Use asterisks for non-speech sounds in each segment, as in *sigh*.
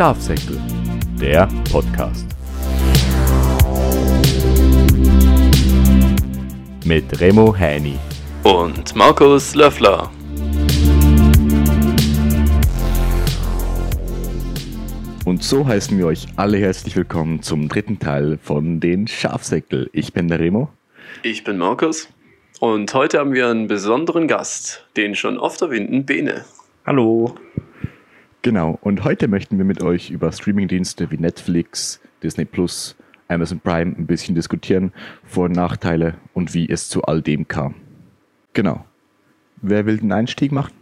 Schafsäckel, der Podcast. Mit Remo Häni und Markus Löffler. Und so heißen wir euch alle herzlich willkommen zum dritten Teil von den Schafsäckel. Ich bin der Remo. Ich bin Markus. Und heute haben wir einen besonderen Gast, den schon oft erwähnten Bene. Hallo. Genau, und heute möchten wir mit euch über Streamingdienste wie Netflix, Disney Plus, Amazon Prime ein bisschen diskutieren, Vor- und Nachteile und wie es zu all dem kam. Genau. Wer will den Einstieg machen?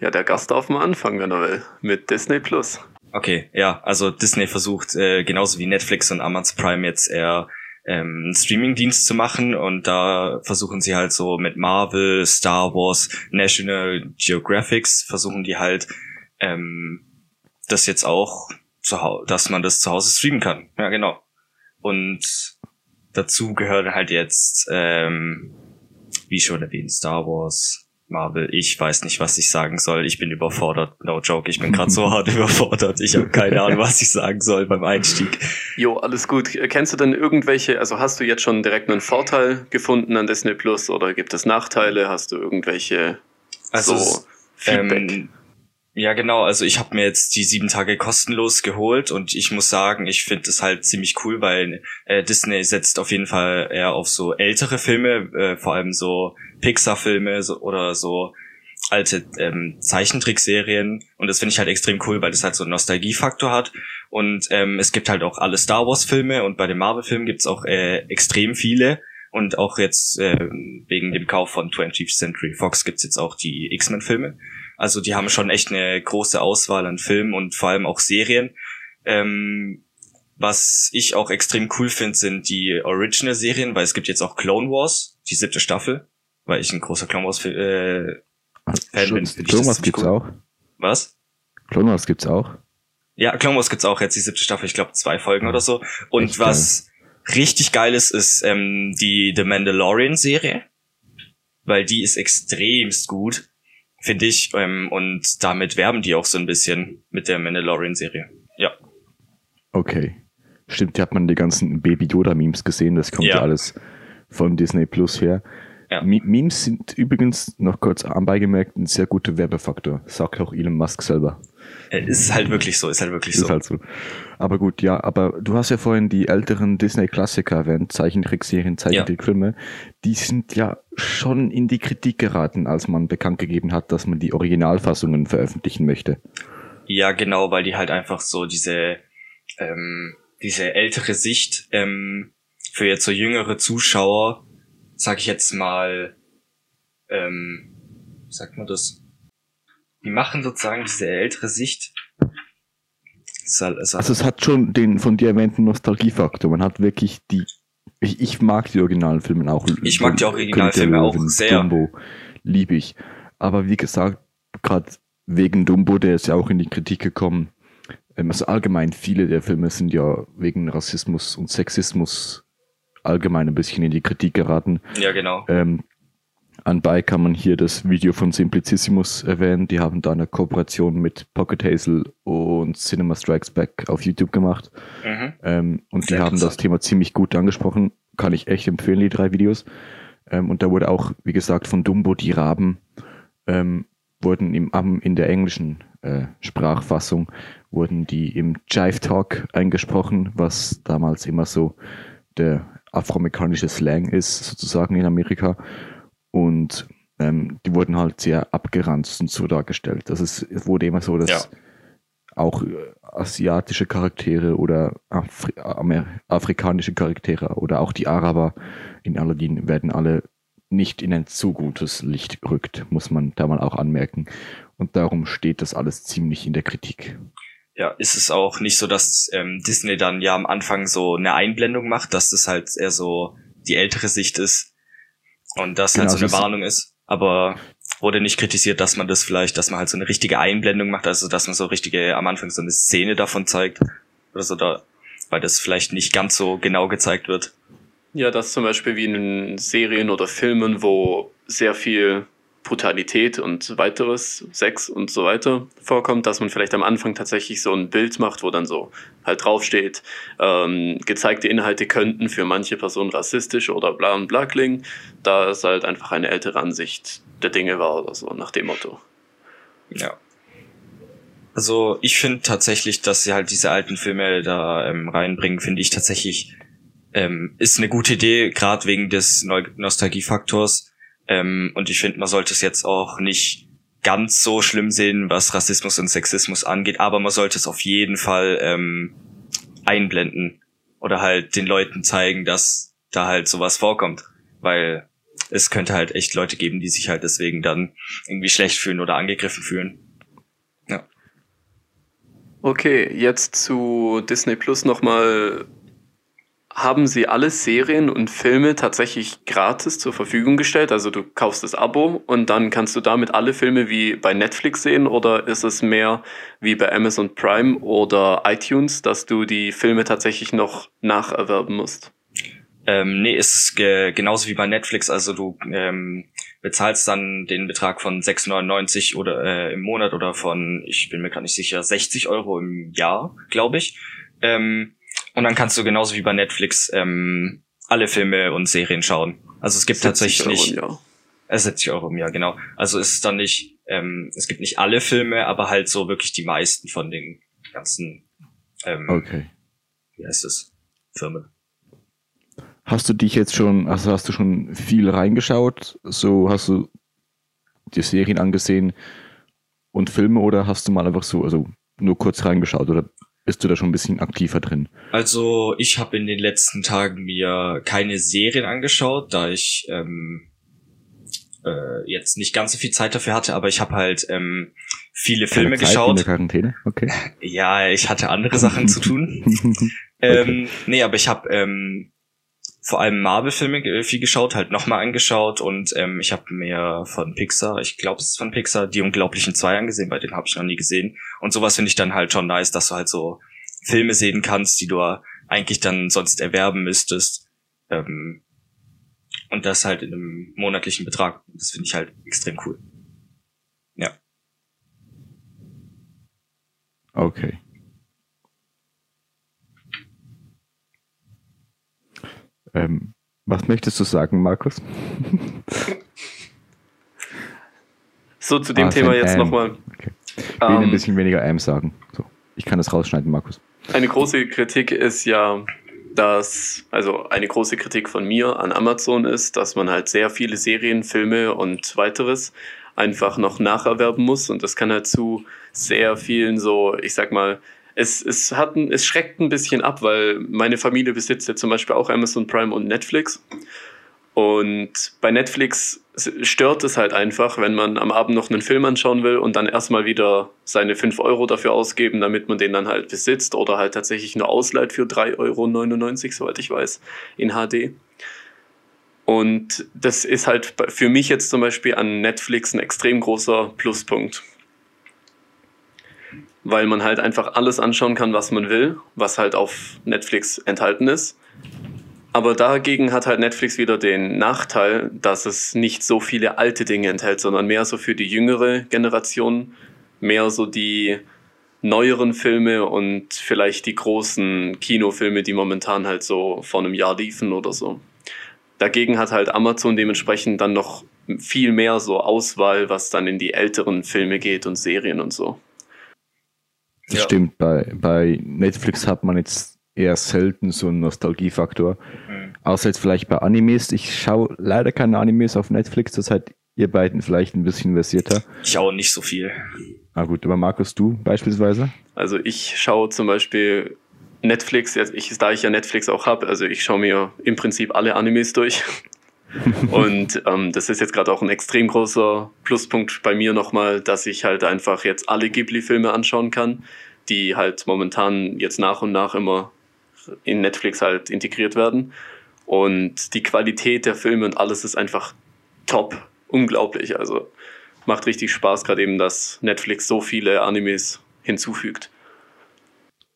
Ja, der Gast darf mal anfangen, wenn er will, mit Disney Plus. Okay, ja, also Disney versucht äh, genauso wie Netflix und Amazon Prime jetzt eher ähm, einen Streaming-Dienst zu machen und da versuchen sie halt so mit Marvel, Star Wars, National Geographics versuchen die halt ähm, das jetzt auch zu Hause, dass man das zu Hause streamen kann. Ja, genau. Und dazu gehört halt jetzt, ähm, wie schon erwähnt, Star Wars, Marvel, ich weiß nicht, was ich sagen soll. Ich bin überfordert. No joke, ich bin gerade so *laughs* hart überfordert. Ich habe keine Ahnung, was ich sagen soll beim Einstieg. Jo, alles gut. Kennst du denn irgendwelche, also hast du jetzt schon direkt einen Vorteil gefunden an Disney Plus oder gibt es Nachteile? Hast du irgendwelche also, so Feedback? Ähm, ja, genau. Also ich habe mir jetzt die sieben Tage kostenlos geholt und ich muss sagen, ich finde es halt ziemlich cool, weil äh, Disney setzt auf jeden Fall eher auf so ältere Filme, äh, vor allem so Pixar-Filme so, oder so alte ähm, Zeichentrickserien. Und das finde ich halt extrem cool, weil das halt so einen Nostalgiefaktor hat. Und ähm, es gibt halt auch alle Star Wars-Filme und bei den Marvel-Filmen gibt's auch äh, extrem viele. Und auch jetzt äh, wegen dem Kauf von 20th Century Fox gibt's jetzt auch die X-Men-Filme also die haben schon echt eine große Auswahl an Filmen und vor allem auch Serien. Ähm, was ich auch extrem cool finde, sind die Original-Serien, weil es gibt jetzt auch Clone Wars, die siebte Staffel, weil ich ein großer Clone Wars äh, Fan Schon, bin. Clone Wars gibt's cool. auch. Was? Clone Wars gibt's auch. Ja, Clone Wars gibt's auch jetzt die siebte Staffel, ich glaube zwei Folgen oder so. Und echt was geil. richtig geil ist, ist ähm, die The Mandalorian-Serie, weil die ist extremst gut finde ich. Ähm, und damit werben die auch so ein bisschen mit der Mandalorian-Serie. Ja. Okay. Stimmt, hier hat man die ganzen Baby Yoda-Memes gesehen. Das kommt ja. ja alles von Disney Plus her. Ja. Memes sind übrigens noch kurz anbeigemerkt ein sehr guter Werbefaktor, sagt auch Elon Musk selber. Äh, ist halt wirklich so, ist halt wirklich ist so. Halt so. Aber gut, ja, aber du hast ja vorhin die älteren Disney-Klassiker erwähnt, Zeichentrickserien, Zeichentrickfilme. Ja. Die sind ja schon in die Kritik geraten, als man bekannt gegeben hat, dass man die Originalfassungen veröffentlichen möchte. Ja, genau, weil die halt einfach so diese, ähm, diese ältere Sicht ähm, für jetzt so jüngere Zuschauer, sag ich jetzt mal, ähm, wie sagt man das? die machen sozusagen diese ältere Sicht. Also es hat schon den von dir erwähnten Nostalgiefaktor. Man hat wirklich die. Ich, ich mag die originalen Filme auch. Ich mag die Originalfilme auch sehr. Dumbo liebe ich. Aber wie gesagt, gerade wegen Dumbo, der ist ja auch in die Kritik gekommen. Ähm, also allgemein, viele der Filme sind ja wegen Rassismus und Sexismus allgemein ein bisschen in die Kritik geraten. Ja, genau. Ähm, Anbei kann man hier das Video von Simplicissimus erwähnen. Die haben da eine Kooperation mit Pocket Hazel und Cinema Strikes Back auf YouTube gemacht. Mhm. Ähm, und Sehr die haben das Thema ziemlich gut angesprochen. Kann ich echt empfehlen, die drei Videos. Ähm, und da wurde auch, wie gesagt, von Dumbo die Raben ähm, wurden im, in der englischen äh, Sprachfassung wurden die im Jive Talk eingesprochen, was damals immer so der afroamerikanische Slang ist, sozusagen in Amerika. Und ähm, die wurden halt sehr abgeranzt und so dargestellt. Das ist, es wurde immer so, dass ja. auch äh, asiatische Charaktere oder Afri afrikanische Charaktere oder auch die Araber in Aladdin werden alle nicht in ein zu gutes Licht rückt, muss man da mal auch anmerken. Und darum steht das alles ziemlich in der Kritik. Ja, ist es auch nicht so, dass ähm, Disney dann ja am Anfang so eine Einblendung macht, dass das halt eher so die ältere Sicht ist und das halt genau, halt so eine Warnung ist. Aber wurde nicht kritisiert, dass man das vielleicht, dass man halt so eine richtige Einblendung macht, also dass man so richtige am Anfang so eine Szene davon zeigt oder so da, weil das vielleicht nicht ganz so genau gezeigt wird. Ja, das zum Beispiel wie in Serien oder Filmen, wo sehr viel Brutalität und weiteres, Sex und so weiter vorkommt, dass man vielleicht am Anfang tatsächlich so ein Bild macht, wo dann so halt draufsteht, ähm, gezeigte Inhalte könnten für manche Personen rassistisch oder bla und bla klingen, da es halt einfach eine ältere Ansicht der Dinge war oder so, nach dem Motto. Ja. Also ich finde tatsächlich, dass sie halt diese alten Filme da ähm, reinbringen, finde ich tatsächlich ähm, ist eine gute Idee, gerade wegen des Nostalgiefaktors ähm, und ich finde, man sollte es jetzt auch nicht ganz so schlimm sehen, was Rassismus und Sexismus angeht, aber man sollte es auf jeden Fall ähm, einblenden oder halt den Leuten zeigen, dass da halt sowas vorkommt, weil es könnte halt echt Leute geben, die sich halt deswegen dann irgendwie schlecht fühlen oder angegriffen fühlen. Ja. Okay, jetzt zu Disney Plus nochmal haben sie alle Serien und Filme tatsächlich gratis zur Verfügung gestellt. Also du kaufst das Abo und dann kannst du damit alle Filme wie bei Netflix sehen oder ist es mehr wie bei Amazon Prime oder iTunes, dass du die Filme tatsächlich noch nacherwerben musst? Ähm, nee, ist ge genauso wie bei Netflix. Also du ähm, bezahlst dann den Betrag von 6,99 oder äh, im Monat oder von, ich bin mir gerade nicht sicher, 60 Euro im Jahr, glaube ich. Ähm, und dann kannst du genauso wie bei Netflix ähm, alle Filme und Serien schauen. Also es gibt tatsächlich nicht. Euro äh, 70 Euro im Jahr, genau. Also es ist dann nicht, ähm, es gibt nicht alle Filme, aber halt so wirklich die meisten von den ganzen ähm, okay. wie heißt es? Firmen. Hast du dich jetzt schon, also hast du schon viel reingeschaut? So hast du die Serien angesehen und Filme oder hast du mal einfach so, also nur kurz reingeschaut oder bist du da schon ein bisschen aktiver drin? Also ich habe in den letzten Tagen mir keine Serien angeschaut, da ich ähm, äh, jetzt nicht ganz so viel Zeit dafür hatte, aber ich habe halt ähm, viele keine Filme Zeit geschaut. In der Quarantäne? Okay. *laughs* Ja, ich hatte andere Sachen zu tun. *laughs* ähm, nee, aber ich habe ähm, vor allem Marvel-Filme viel geschaut, halt nochmal angeschaut und ähm, ich habe mir von Pixar, ich glaube es ist von Pixar, die Unglaublichen zwei angesehen, bei denen habe ich noch nie gesehen. Und sowas finde ich dann halt schon nice, dass du halt so Filme sehen kannst, die du eigentlich dann sonst erwerben müsstest. Ähm, und das halt in einem monatlichen Betrag. Das finde ich halt extrem cool. Ja. Okay. Ähm, was möchtest du sagen, Markus? so, zu dem ah, Thema jetzt nochmal. Okay. Ich will um, ein ähm, bisschen weniger M sagen. So, ich kann das rausschneiden, Markus. Eine große Kritik ist ja, dass, also eine große Kritik von mir an Amazon ist, dass man halt sehr viele Serien, Filme und weiteres einfach noch nacherwerben muss und das kann halt zu sehr vielen so, ich sag mal, es, es, hat es schreckt ein bisschen ab, weil meine Familie besitzt ja zum Beispiel auch Amazon Prime und Netflix. Und bei Netflix stört es halt einfach, wenn man am Abend noch einen Film anschauen will und dann erstmal wieder seine 5 Euro dafür ausgeben, damit man den dann halt besitzt oder halt tatsächlich nur ausleiht für 3,99 Euro, soweit ich weiß, in HD. Und das ist halt für mich jetzt zum Beispiel an Netflix ein extrem großer Pluspunkt weil man halt einfach alles anschauen kann, was man will, was halt auf Netflix enthalten ist. Aber dagegen hat halt Netflix wieder den Nachteil, dass es nicht so viele alte Dinge enthält, sondern mehr so für die jüngere Generation, mehr so die neueren Filme und vielleicht die großen Kinofilme, die momentan halt so vor einem Jahr liefen oder so. Dagegen hat halt Amazon dementsprechend dann noch viel mehr so Auswahl, was dann in die älteren Filme geht und Serien und so. Das ja. stimmt, bei, bei Netflix hat man jetzt eher selten so einen Nostalgiefaktor. Mhm. Außer jetzt vielleicht bei Animes. Ich schaue leider keine Animes auf Netflix, das seid ihr beiden vielleicht ein bisschen versierter. Ich schaue nicht so viel. Ah gut, aber Markus, du beispielsweise? Also ich schaue zum Beispiel Netflix, jetzt ich, da ich ja Netflix auch habe, also ich schaue mir im Prinzip alle Animes durch. *laughs* und ähm, das ist jetzt gerade auch ein extrem großer Pluspunkt bei mir nochmal, dass ich halt einfach jetzt alle Ghibli-Filme anschauen kann, die halt momentan jetzt nach und nach immer in Netflix halt integriert werden. Und die Qualität der Filme und alles ist einfach top, unglaublich. Also macht richtig Spaß, gerade eben, dass Netflix so viele Animes hinzufügt.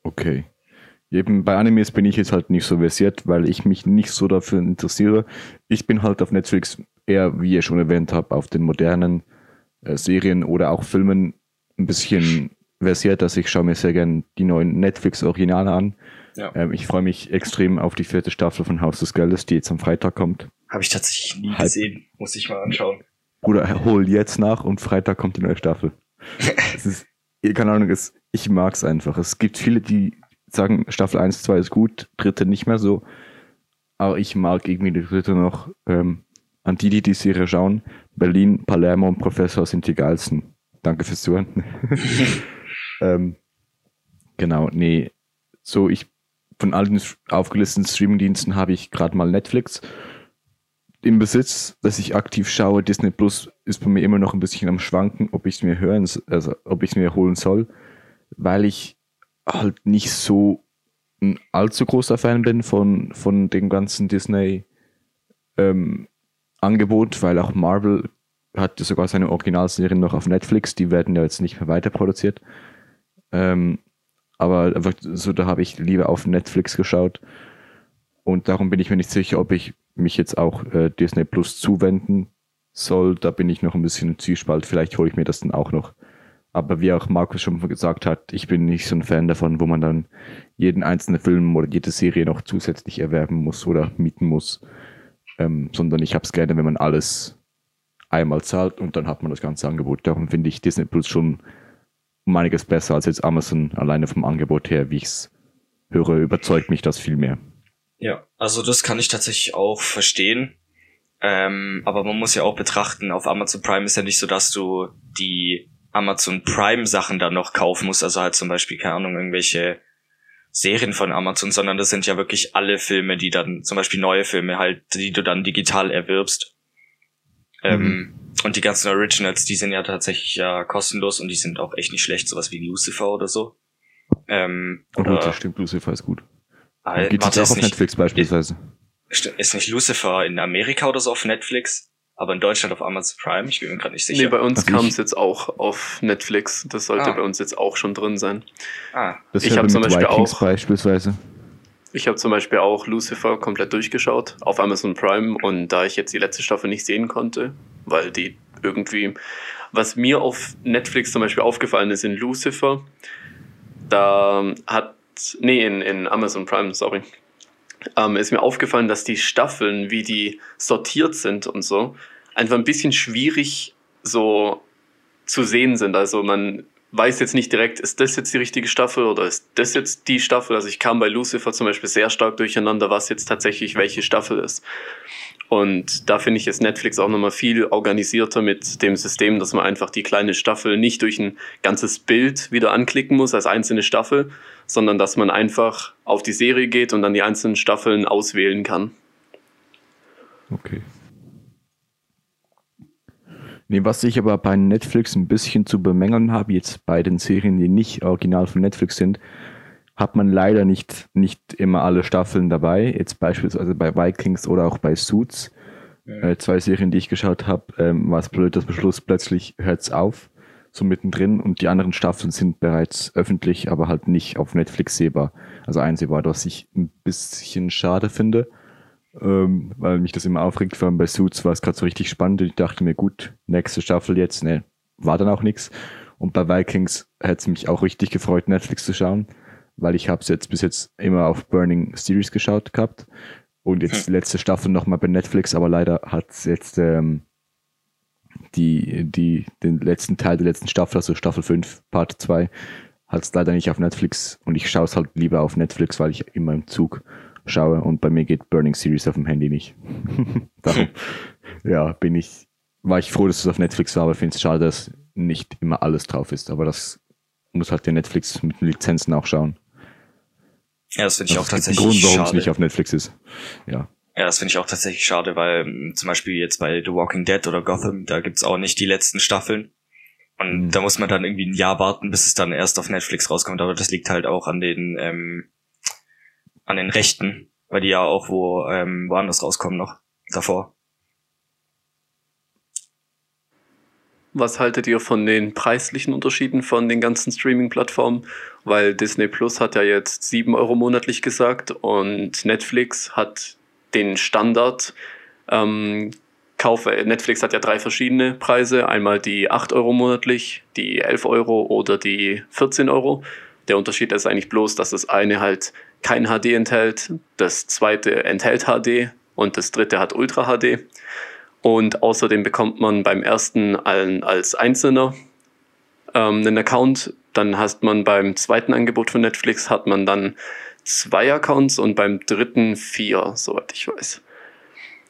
Okay. Eben bei Animes bin ich jetzt halt nicht so versiert, weil ich mich nicht so dafür interessiere. Ich bin halt auf Netflix eher, wie ihr schon erwähnt habt, auf den modernen äh, Serien oder auch Filmen ein bisschen versiert, dass ich schaue mir sehr gerne die neuen Netflix-Originale an. Ja. Ähm, ich freue mich extrem auf die vierte Staffel von Haus des Geldes, die jetzt am Freitag kommt. Habe ich tatsächlich nie Halb. gesehen, muss ich mal anschauen. Bruder, hol jetzt nach und Freitag kommt die neue Staffel. *laughs* es ist, keine Ahnung, es, ich mag es einfach. Es gibt viele, die sagen, Staffel 1, 2 ist gut, dritte nicht mehr so. Aber ich mag irgendwie die dritte noch. Ähm, an die, die die Serie schauen, Berlin, Palermo und Professor sind die geilsten. Danke fürs Zuhören. *laughs* ähm, genau, nee. So, ich von all den aufgelisteten Streamingdiensten habe ich gerade mal Netflix im Besitz, dass ich aktiv schaue. Disney Plus ist bei mir immer noch ein bisschen am Schwanken, ob ich es mir hören, also ob ich es mir holen soll, weil ich halt nicht so ein allzu großer Fan bin von, von dem ganzen Disney ähm, weil auch Marvel hat sogar seine Originalserien noch auf Netflix, die werden ja jetzt nicht mehr weiter produziert. Ähm, aber einfach so, da habe ich lieber auf Netflix geschaut. Und darum bin ich mir nicht sicher, ob ich mich jetzt auch äh, Disney Plus zuwenden soll. Da bin ich noch ein bisschen im Zwiespalt. Vielleicht hole ich mir das dann auch noch. Aber wie auch Markus schon gesagt hat, ich bin nicht so ein Fan davon, wo man dann jeden einzelnen Film oder jede Serie noch zusätzlich erwerben muss oder mieten muss. Ähm, sondern ich habe es gerne, wenn man alles einmal zahlt und dann hat man das ganze Angebot. Darum finde ich Disney Plus schon um einiges besser als jetzt Amazon alleine vom Angebot her, wie ich es höre, überzeugt mich das viel mehr. Ja, also das kann ich tatsächlich auch verstehen. Ähm, aber man muss ja auch betrachten, auf Amazon Prime ist ja nicht so, dass du die Amazon Prime Sachen dann noch kaufen musst, also halt zum Beispiel, keine Ahnung, irgendwelche Serien von Amazon, sondern das sind ja wirklich alle Filme, die dann, zum Beispiel neue Filme halt, die du dann digital erwirbst. Ähm, mhm. Ähm, und die ganzen Originals, die sind ja tatsächlich ja kostenlos und die sind auch echt nicht schlecht, sowas wie Lucifer oder so. Ähm, oder, oh, das stimmt, Lucifer ist gut. Äh, Gibt es auch auf nicht, Netflix beispielsweise? Ist nicht Lucifer in Amerika oder so auf Netflix? Aber in Deutschland auf Amazon Prime? Ich bin mir gerade nicht sicher. Nee, bei uns kam es jetzt auch auf Netflix. Das sollte ah. bei uns jetzt auch schon drin sein. Ah. Das ich habe zum Beispiel Vikings auch beispielsweise. Ich habe zum Beispiel auch Lucifer komplett durchgeschaut auf Amazon Prime und da ich jetzt die letzte Staffel nicht sehen konnte, weil die irgendwie, was mir auf Netflix zum Beispiel aufgefallen ist in Lucifer, da hat nee, in, in Amazon Prime, sorry, ähm, ist mir aufgefallen, dass die Staffeln, wie die sortiert sind und so, einfach ein bisschen schwierig so zu sehen sind. Also man weiß jetzt nicht direkt, ist das jetzt die richtige Staffel oder ist das jetzt die Staffel? Also ich kam bei Lucifer zum Beispiel sehr stark durcheinander, was jetzt tatsächlich welche Staffel ist. Und da finde ich jetzt Netflix auch nochmal viel organisierter mit dem System, dass man einfach die kleine Staffel nicht durch ein ganzes Bild wieder anklicken muss als einzelne Staffel, sondern dass man einfach auf die Serie geht und dann die einzelnen Staffeln auswählen kann. Okay. Nee, was ich aber bei Netflix ein bisschen zu bemängeln habe, jetzt bei den Serien, die nicht original von Netflix sind, hat man leider nicht, nicht immer alle Staffeln dabei. Jetzt beispielsweise bei Vikings oder auch bei Suits. Ja. Äh, zwei Serien, die ich geschaut habe, ähm, war es blöd, dass am Schluss plötzlich hört's auf, so mittendrin und die anderen Staffeln sind bereits öffentlich, aber halt nicht auf Netflix sehbar. Also einsehbar, was ich ein bisschen schade finde, ähm, weil mich das immer aufregt. Vor allem bei Suits war es gerade so richtig spannend und ich dachte mir, gut, nächste Staffel jetzt, ne, war dann auch nichts. Und bei Vikings hätte es mich auch richtig gefreut, Netflix zu schauen weil ich habe es jetzt bis jetzt immer auf Burning Series geschaut gehabt und jetzt die letzte Staffel nochmal bei Netflix, aber leider hat es jetzt ähm, die, die, den letzten Teil der letzten Staffel, also Staffel 5, Part 2, hat es leider nicht auf Netflix und ich schaue es halt lieber auf Netflix, weil ich immer im Zug schaue und bei mir geht Burning Series auf dem Handy nicht. *laughs* Darum, ja, bin ich, war ich froh, dass es auf Netflix war, aber finde es schade, dass nicht immer alles drauf ist. Aber das muss halt der Netflix mit den Lizenzen auch schauen. Ja, das finde ich das auch tatsächlich Grund, warum es nicht auf Netflix ist. Ja. Ja, das finde ich auch tatsächlich schade, weil ähm, zum Beispiel jetzt bei The Walking Dead oder Gotham, da gibt's auch nicht die letzten Staffeln. Und mhm. da muss man dann irgendwie ein Jahr warten, bis es dann erst auf Netflix rauskommt. Aber das liegt halt auch an den ähm, an den Rechten, weil die ja auch wo ähm, woanders rauskommen noch davor. Was haltet ihr von den preislichen Unterschieden von den ganzen Streaming-Plattformen? Weil Disney Plus hat ja jetzt 7 Euro monatlich gesagt und Netflix hat den Standard ähm, kaufe, Netflix hat ja drei verschiedene Preise. Einmal die 8 Euro monatlich, die 11 Euro oder die 14 Euro. Der Unterschied ist eigentlich bloß, dass das eine halt kein HD enthält, das zweite enthält HD und das dritte hat Ultra HD. Und außerdem bekommt man beim ersten als Einzelner ähm, einen Account. Dann hast man beim zweiten Angebot von Netflix hat man dann zwei Accounts und beim dritten vier, soweit ich weiß.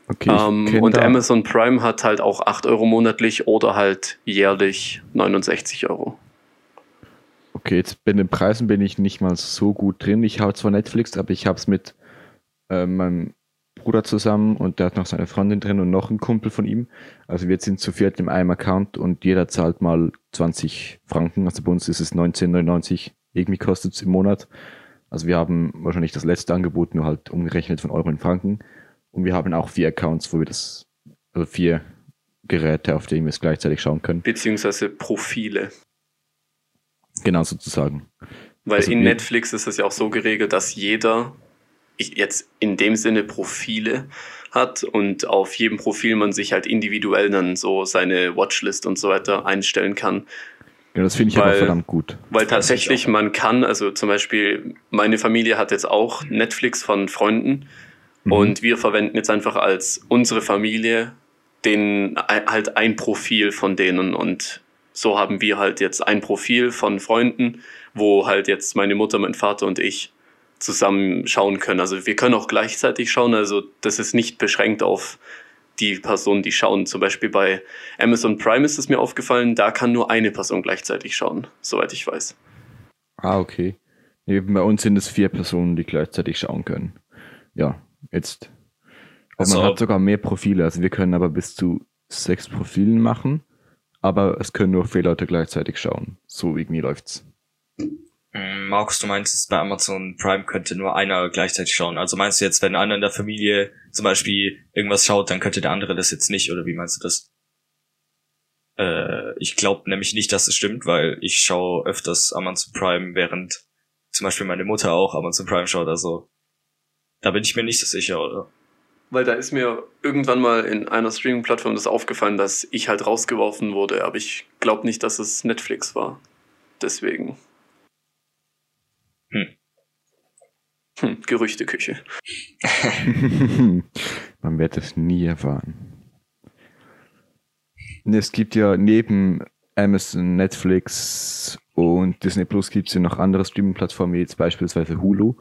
Okay, ähm, und Amazon Prime hat halt auch 8 Euro monatlich oder halt jährlich 69 Euro. Okay, jetzt bei den Preisen bin ich nicht mal so gut drin. Ich habe zwar Netflix, aber ich habe es mit äh, meinem Bruder zusammen und der hat noch seine Freundin drin und noch ein Kumpel von ihm. Also wir sind zu viert in einem Account und jeder zahlt mal 20 Franken. Also bei uns ist es 19,99 irgendwie kostet es im Monat. Also wir haben wahrscheinlich das letzte Angebot nur halt umgerechnet von Euro in Franken. Und wir haben auch vier Accounts, wo wir das, also vier Geräte, auf denen wir es gleichzeitig schauen können. Beziehungsweise Profile. Genau, sozusagen. Weil also in Netflix ist es ja auch so geregelt, dass jeder jetzt in dem Sinne Profile hat und auf jedem Profil man sich halt individuell dann so seine Watchlist und so weiter einstellen kann. Ja, das finde ich weil, aber verdammt gut. Weil tatsächlich man kann, also zum Beispiel meine Familie hat jetzt auch Netflix von Freunden mhm. und wir verwenden jetzt einfach als unsere Familie den halt ein Profil von denen und so haben wir halt jetzt ein Profil von Freunden, wo halt jetzt meine Mutter, mein Vater und ich zusammen schauen können. Also wir können auch gleichzeitig schauen. Also das ist nicht beschränkt auf die Personen, die schauen. Zum Beispiel bei Amazon Prime ist es mir aufgefallen, da kann nur eine Person gleichzeitig schauen, soweit ich weiß. Ah, okay. Bei uns sind es vier Personen, die gleichzeitig schauen können. Ja, jetzt. Aber also, man hat sogar mehr Profile. Also wir können aber bis zu sechs Profilen machen aber es können nur vier Leute gleichzeitig schauen. So irgendwie läuft's. Mm, Markus, du meinst, bei Amazon Prime könnte nur einer gleichzeitig schauen. Also meinst du jetzt, wenn einer in der Familie zum Beispiel irgendwas schaut, dann könnte der andere das jetzt nicht, oder wie meinst du das? Äh, ich glaube nämlich nicht, dass es stimmt, weil ich schaue öfters Amazon Prime, während zum Beispiel meine Mutter auch Amazon Prime schaut, also da bin ich mir nicht so sicher, oder? Weil da ist mir irgendwann mal in einer Streaming-Plattform das aufgefallen, dass ich halt rausgeworfen wurde, aber ich glaube nicht, dass es Netflix war. Deswegen. Hm, Gerüchteküche. *laughs* Man wird es nie erfahren. Es gibt ja neben Amazon, Netflix und Disney Plus gibt es ja noch andere Streaming-Plattformen, wie jetzt beispielsweise Hulu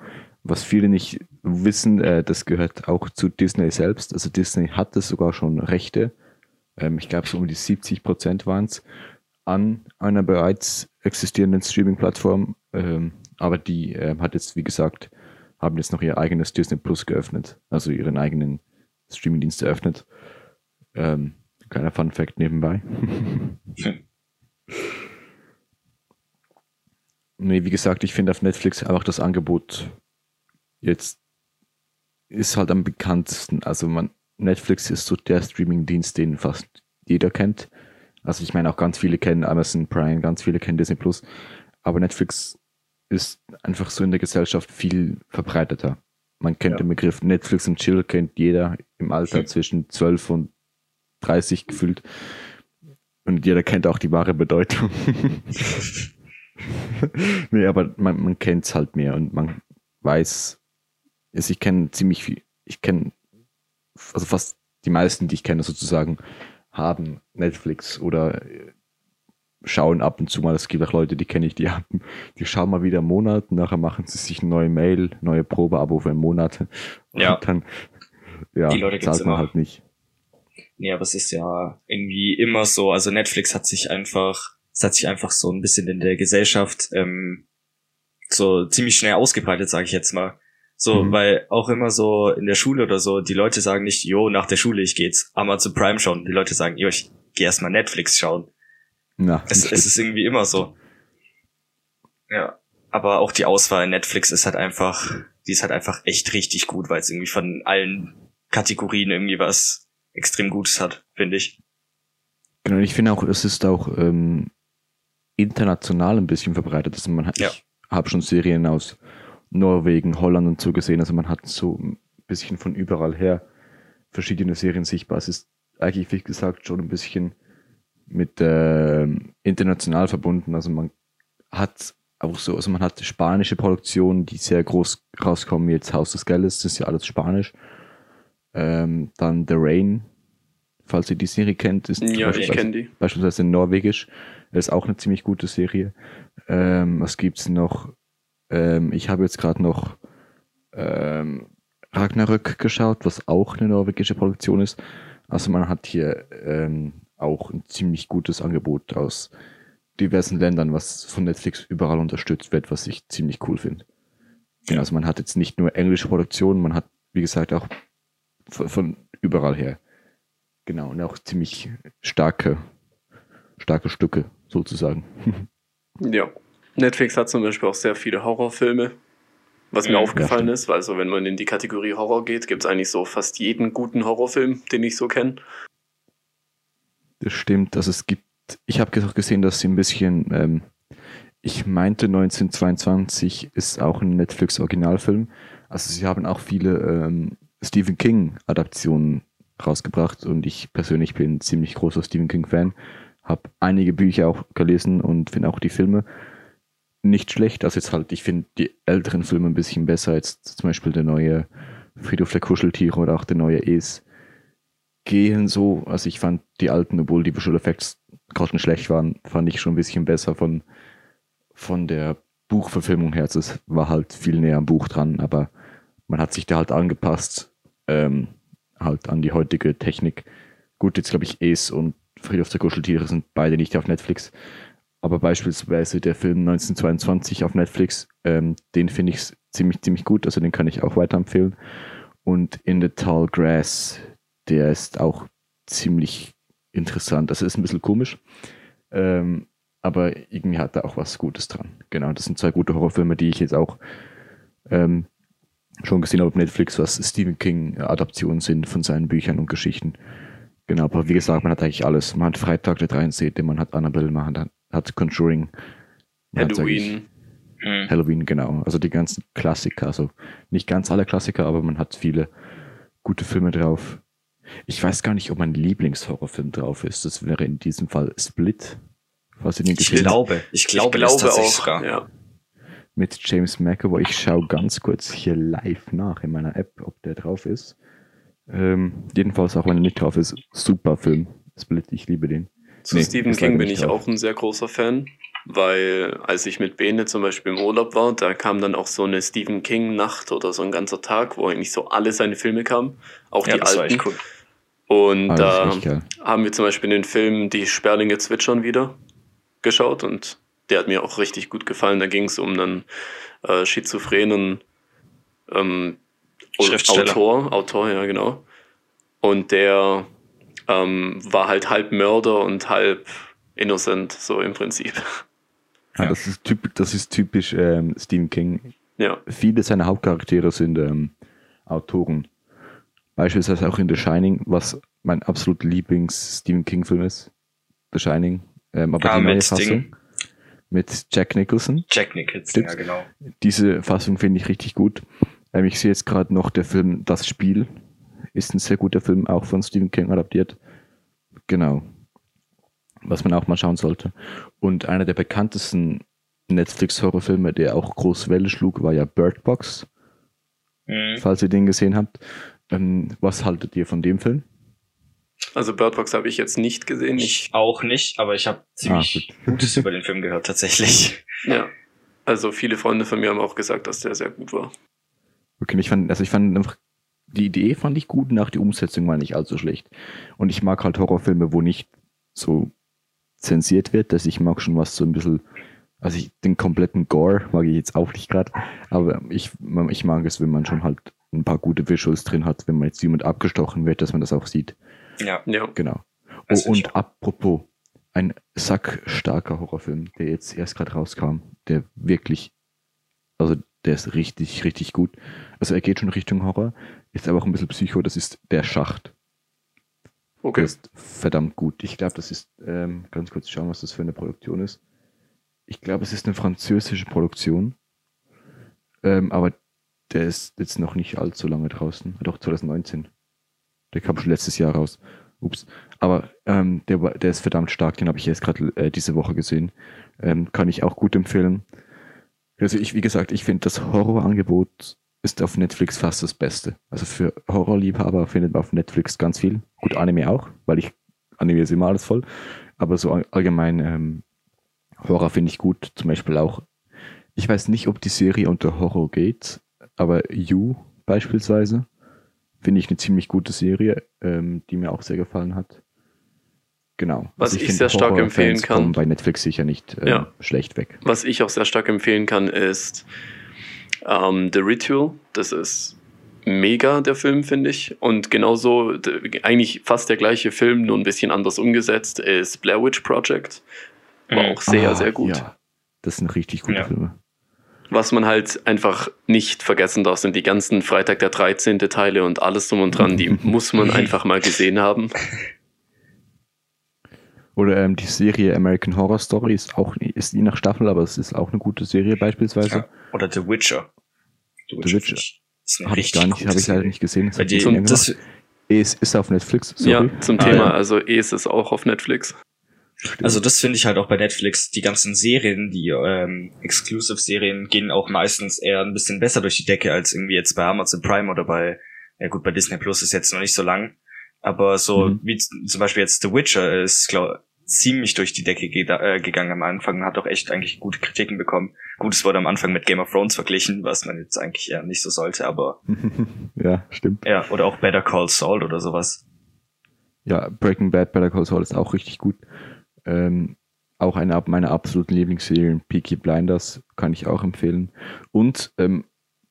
was viele nicht wissen, äh, das gehört auch zu Disney selbst. Also Disney hatte sogar schon Rechte, ähm, ich glaube so um die 70 Prozent waren es, an einer bereits existierenden Streaming-Plattform. Ähm, aber die äh, hat jetzt, wie gesagt, haben jetzt noch ihr eigenes Disney Plus geöffnet, also ihren eigenen Streaming-Dienst eröffnet. Ähm, kleiner Fun-Fact nebenbei. *laughs* nee, wie gesagt, ich finde auf Netflix einfach das Angebot jetzt ist halt am bekanntesten. Also man, Netflix ist so der Streaming-Dienst, den fast jeder kennt. Also ich meine auch ganz viele kennen Amazon Prime, ganz viele kennen Disney Plus. Aber Netflix ist einfach so in der Gesellschaft viel verbreiteter. Man kennt ja. den Begriff Netflix und Chill, kennt jeder im Alter hm. zwischen 12 und 30 gefühlt. Und jeder kennt auch die wahre Bedeutung. *laughs* nee, aber man, man kennt es halt mehr und man weiß, ist, ich kenne ziemlich viel, ich kenne, also fast die meisten, die ich kenne sozusagen, haben Netflix oder äh, schauen ab und zu mal. Es gibt auch Leute, die kenne ich, die haben, die schauen mal wieder einen Monat, nachher machen sie sich eine neue Mail, neue Probeabo für einen Monat. *laughs* Und ja. dann, ja, die Leute zahlt man immer. halt nicht. Nee, aber es ist ja irgendwie immer so, also Netflix hat sich einfach, es hat sich einfach so ein bisschen in der Gesellschaft ähm, so ziemlich schnell ausgebreitet, sage ich jetzt mal. So, mhm. weil auch immer so in der Schule oder so, die Leute sagen nicht, jo, nach der Schule, ich geh jetzt Amazon Prime schauen. Die Leute sagen, jo, ich geh erstmal Netflix schauen. Na, es, es ist irgendwie immer so. Ja. Aber auch die Auswahl in Netflix ist halt einfach, die ist halt einfach echt richtig gut, weil es irgendwie von allen Kategorien irgendwie was extrem Gutes hat, finde ich. Genau, ich finde auch, es ist auch ähm, international ein bisschen verbreitet. Also man hat, ja. ich habe schon Serien aus Norwegen, Holland und so gesehen. Also man hat so ein bisschen von überall her verschiedene Serien sichtbar. Es ist eigentlich, wie gesagt, schon ein bisschen mit äh, international verbunden. Also man hat auch so, also man hat spanische Produktionen, die sehr groß rauskommen, jetzt Haus des Geldes, das ist ja alles Spanisch. Ähm, dann The Rain, falls ihr die Serie kennt, ist ja, die. beispielsweise Norwegisch, das ist auch eine ziemlich gute Serie. Ähm, was gibt's noch? Ähm, ich habe jetzt gerade noch ähm, Ragnarök geschaut, was auch eine norwegische Produktion ist. Also man hat hier ähm, auch ein ziemlich gutes Angebot aus diversen Ländern, was von Netflix überall unterstützt wird, was ich ziemlich cool finde. Ja. Also man hat jetzt nicht nur englische Produktionen, man hat, wie gesagt, auch von, von überall her. Genau, und auch ziemlich starke, starke Stücke sozusagen. *laughs* Ja. Netflix hat zum Beispiel auch sehr viele Horrorfilme, was mir ja, aufgefallen ist, weil so, wenn man in die Kategorie Horror geht, gibt es eigentlich so fast jeden guten Horrorfilm, den ich so kenne. Das stimmt, also es gibt, ich habe gesehen, dass sie ein bisschen, ähm, ich meinte 1922 ist auch ein Netflix-Originalfilm. Also sie haben auch viele ähm, Stephen King-Adaptionen rausgebracht und ich persönlich bin ziemlich großer Stephen King-Fan. Habe einige Bücher auch gelesen und finde auch die Filme nicht schlecht. Also jetzt halt, ich finde die älteren Filme ein bisschen besser, als zum Beispiel der neue Friedhof der Kuscheltiere oder auch der neue Es gehen so. Also ich fand die alten, obwohl die Visual Effects gerade schlecht waren, fand ich schon ein bisschen besser von, von der Buchverfilmung her. Also es war halt viel näher am Buch dran, aber man hat sich da halt angepasst, ähm, halt an die heutige Technik. Gut, jetzt glaube ich, Es und Friedhof der Kuscheltiere sind beide nicht auf Netflix. Aber beispielsweise der Film 1922 auf Netflix, ähm, den finde ich ziemlich, ziemlich gut. Also den kann ich auch weiterempfehlen. Und In the Tall Grass, der ist auch ziemlich interessant. Das ist ein bisschen komisch. Ähm, aber irgendwie hat er auch was Gutes dran. Genau, das sind zwei gute Horrorfilme, die ich jetzt auch ähm, schon gesehen habe auf Netflix, was Stephen King Adaptionen sind von seinen Büchern und Geschichten. Genau, aber wie gesagt, man hat eigentlich alles. Man hat Freitag der 13., man hat Annabelle, man hat, hat Conjuring. Man Halloween. Hat Halloween, genau. Also die ganzen Klassiker. Also nicht ganz alle Klassiker, aber man hat viele gute Filme drauf. Ich weiß gar nicht, ob mein Lieblingshorrorfilm drauf ist. Das wäre in diesem Fall Split. Was ich, ich glaube, ich glaube, ich glaube auch. Ja. Mit James McAvoy. Ich schaue ganz kurz hier live nach in meiner App, ob der drauf ist. Ähm, jedenfalls, auch wenn er nicht drauf ist, super Film. Split, ich liebe den. Zu nee, Stephen King bin ich drauf. auch ein sehr großer Fan, weil als ich mit Bene zum Beispiel im Urlaub war, da kam dann auch so eine Stephen King Nacht oder so ein ganzer Tag, wo eigentlich so alle seine Filme kamen, auch ja, die alten. Cool. Und ah, da haben wir zum Beispiel den Film Die Sperlinge zwitschern wieder geschaut und der hat mir auch richtig gut gefallen. Da ging es um einen äh, schizophrenen ähm, Autor, Autor, ja genau. Und der ähm, war halt halb Mörder und halb innocent, so im Prinzip. Ja, das ist typisch, das ist typisch ähm, Stephen King. Ja. Viele seiner Hauptcharaktere sind ähm, Autoren. Beispielsweise auch in The Shining, was mein absolut Lieblings-Stephen King-Film ist. The Shining. Ähm, aber ja, die neue Fassung Ding. mit Jack Nicholson. Jack Nicholson, ja genau. Diese Fassung finde ich richtig gut. Ähm, ich sehe jetzt gerade noch der Film Das Spiel. Ist ein sehr guter Film, auch von Stephen King adaptiert. Genau. Was man auch mal schauen sollte. Und einer der bekanntesten Netflix-Horrorfilme, der auch groß Welle schlug, war ja Bird Box. Mhm. Falls ihr den gesehen habt. Ähm, was haltet ihr von dem Film? Also Bird Box habe ich jetzt nicht gesehen. Ich auch nicht, aber ich habe ziemlich ah, gut. *laughs* Gutes über den Film gehört, tatsächlich. Ja. Also viele Freunde von mir haben auch gesagt, dass der sehr gut war. Okay, ich fand, also ich fand einfach, die Idee fand ich gut, nach die Umsetzung war nicht allzu schlecht. Und ich mag halt Horrorfilme, wo nicht so zensiert wird, dass ich mag schon was so ein bisschen, also ich, den kompletten Gore mag ich jetzt auch nicht gerade, aber ich, ich mag es, wenn man schon halt ein paar gute Visuals drin hat, wenn man jetzt jemand abgestochen wird, dass man das auch sieht. Ja. ja. Genau. Oh, und apropos, ein sackstarker Horrorfilm, der jetzt erst gerade rauskam, der wirklich, also der ist richtig, richtig gut. Also er geht schon Richtung Horror, ist aber auch ein bisschen Psycho, das ist Der Schacht. Okay. Der ist verdammt gut. Ich glaube, das ist, ähm, ganz kurz schauen, was das für eine Produktion ist. Ich glaube, es ist eine französische Produktion. Ähm, aber der ist jetzt noch nicht allzu lange draußen. Doch, 2019. Der kam schon letztes Jahr raus. Ups. Aber ähm, der, der ist verdammt stark, den habe ich erst gerade äh, diese Woche gesehen. Ähm, kann ich auch gut empfehlen. Also ich, wie gesagt, ich finde das Horrorangebot ist auf Netflix fast das Beste. Also für Horrorliebhaber findet man auf Netflix ganz viel. Gut, Anime auch, weil ich Anime ist immer alles voll. Aber so allgemein ähm, Horror finde ich gut. Zum Beispiel auch, ich weiß nicht, ob die Serie unter Horror geht, aber You beispielsweise finde ich eine ziemlich gute Serie, ähm, die mir auch sehr gefallen hat. Genau. Was also ich, ich sehr stark empfehlen kann. Kommen bei Netflix sicher nicht äh, ja. schlecht weg. Was ich auch sehr stark empfehlen kann, ist ähm, The Ritual. Das ist mega, der Film, finde ich. Und genauso, eigentlich fast der gleiche Film, nur ein bisschen anders umgesetzt, ist Blair Witch Project. War mhm. auch sehr, ah, sehr gut. Ja. Das sind richtig gute ja. Filme. Was man halt einfach nicht vergessen darf, sind die ganzen Freitag der 13. Teile und alles drum und dran, die *laughs* muss man einfach mal gesehen haben. Oder ähm, die Serie American Horror Story ist auch ist je nach Staffel, aber es ist auch eine gute Serie beispielsweise. Ja. Oder The Witcher. The Witcher. The Witcher. Habe ich gar nicht, habe ich leider nicht gesehen. Das, die, das ist, ist auf Netflix. Sorry. Ja, zum ah, Thema. Ja. Also Es ist auch auf Netflix. Also das finde ich halt auch bei Netflix. Die ganzen Serien, die ähm, Exclusive-Serien gehen auch meistens eher ein bisschen besser durch die Decke als irgendwie jetzt bei Amazon Prime oder bei, ja gut, bei Disney Plus ist jetzt noch nicht so lang. Aber so mhm. wie zum Beispiel jetzt The Witcher ist, glaube ziemlich durch die Decke ge äh, gegangen am Anfang und hat auch echt eigentlich gute Kritiken bekommen. Gut, es wurde am Anfang mit Game of Thrones verglichen, was man jetzt eigentlich eher nicht so sollte, aber *laughs* ja, stimmt. Ja, oder auch Better Call Saul oder sowas. Ja, Breaking Bad, Better Call Saul ist auch richtig gut. Ähm, auch eine meiner absoluten Lieblingsserien, Peaky Blinders, kann ich auch empfehlen. Und ähm,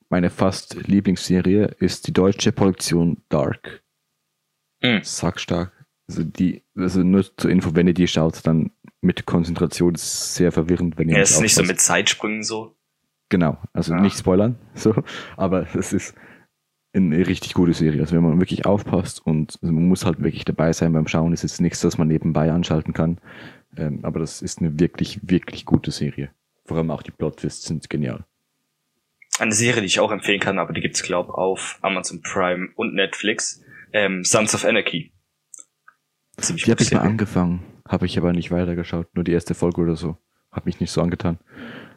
meine fast Lieblingsserie ist die deutsche Produktion Dark. Mhm. Sackstark. Also die, also nur zur Info, wenn ihr die schaut, dann mit Konzentration ist sehr verwirrend, wenn ihr. Ja, ist nicht so mit Zeitsprüngen so. Genau, also ja. nicht spoilern, *laughs* so, aber es ist eine richtig gute Serie. Also wenn man wirklich aufpasst und also man muss halt wirklich dabei sein beim Schauen, ist jetzt nichts, das man nebenbei anschalten kann. Ähm, aber das ist eine wirklich, wirklich gute Serie. Vor allem auch die Plot-Twists sind genial. Eine Serie, die ich auch empfehlen kann, aber die gibt's glaube auf Amazon Prime und Netflix. Ähm, Sons of Anarchy. Ziemlich die habe ich mal angefangen, habe ich aber nicht weitergeschaut. Nur die erste Folge oder so. Hat mich nicht so angetan.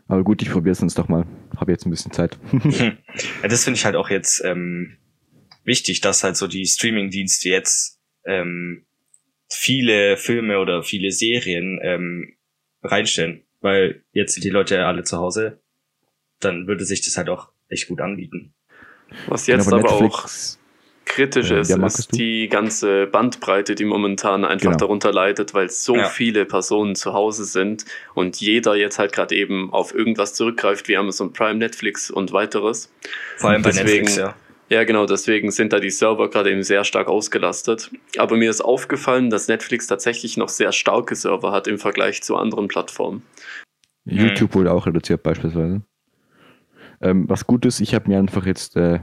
Aber gut, ich probiere es uns doch mal. Habe jetzt ein bisschen Zeit. *laughs* *laughs* ja, das finde ich halt auch jetzt ähm, wichtig, dass halt so die Streaming-Dienste jetzt ähm, viele Filme oder viele Serien ähm, reinstellen. Weil jetzt sind die Leute ja alle zu Hause. Dann würde sich das halt auch echt gut anbieten. Was jetzt genau, aber Netflix, auch kritisch ist, ja, ist die ganze Bandbreite, die momentan einfach genau. darunter leidet, weil so ja. viele Personen zu Hause sind und jeder jetzt halt gerade eben auf irgendwas zurückgreift wie Amazon Prime, Netflix und weiteres. Vor allem bei deswegen, Netflix, ja. Ja, genau, deswegen sind da die Server gerade eben sehr stark ausgelastet. Aber mir ist aufgefallen, dass Netflix tatsächlich noch sehr starke Server hat im Vergleich zu anderen Plattformen. YouTube wurde auch reduziert beispielsweise. Ähm, was gut ist, ich habe mir einfach jetzt äh,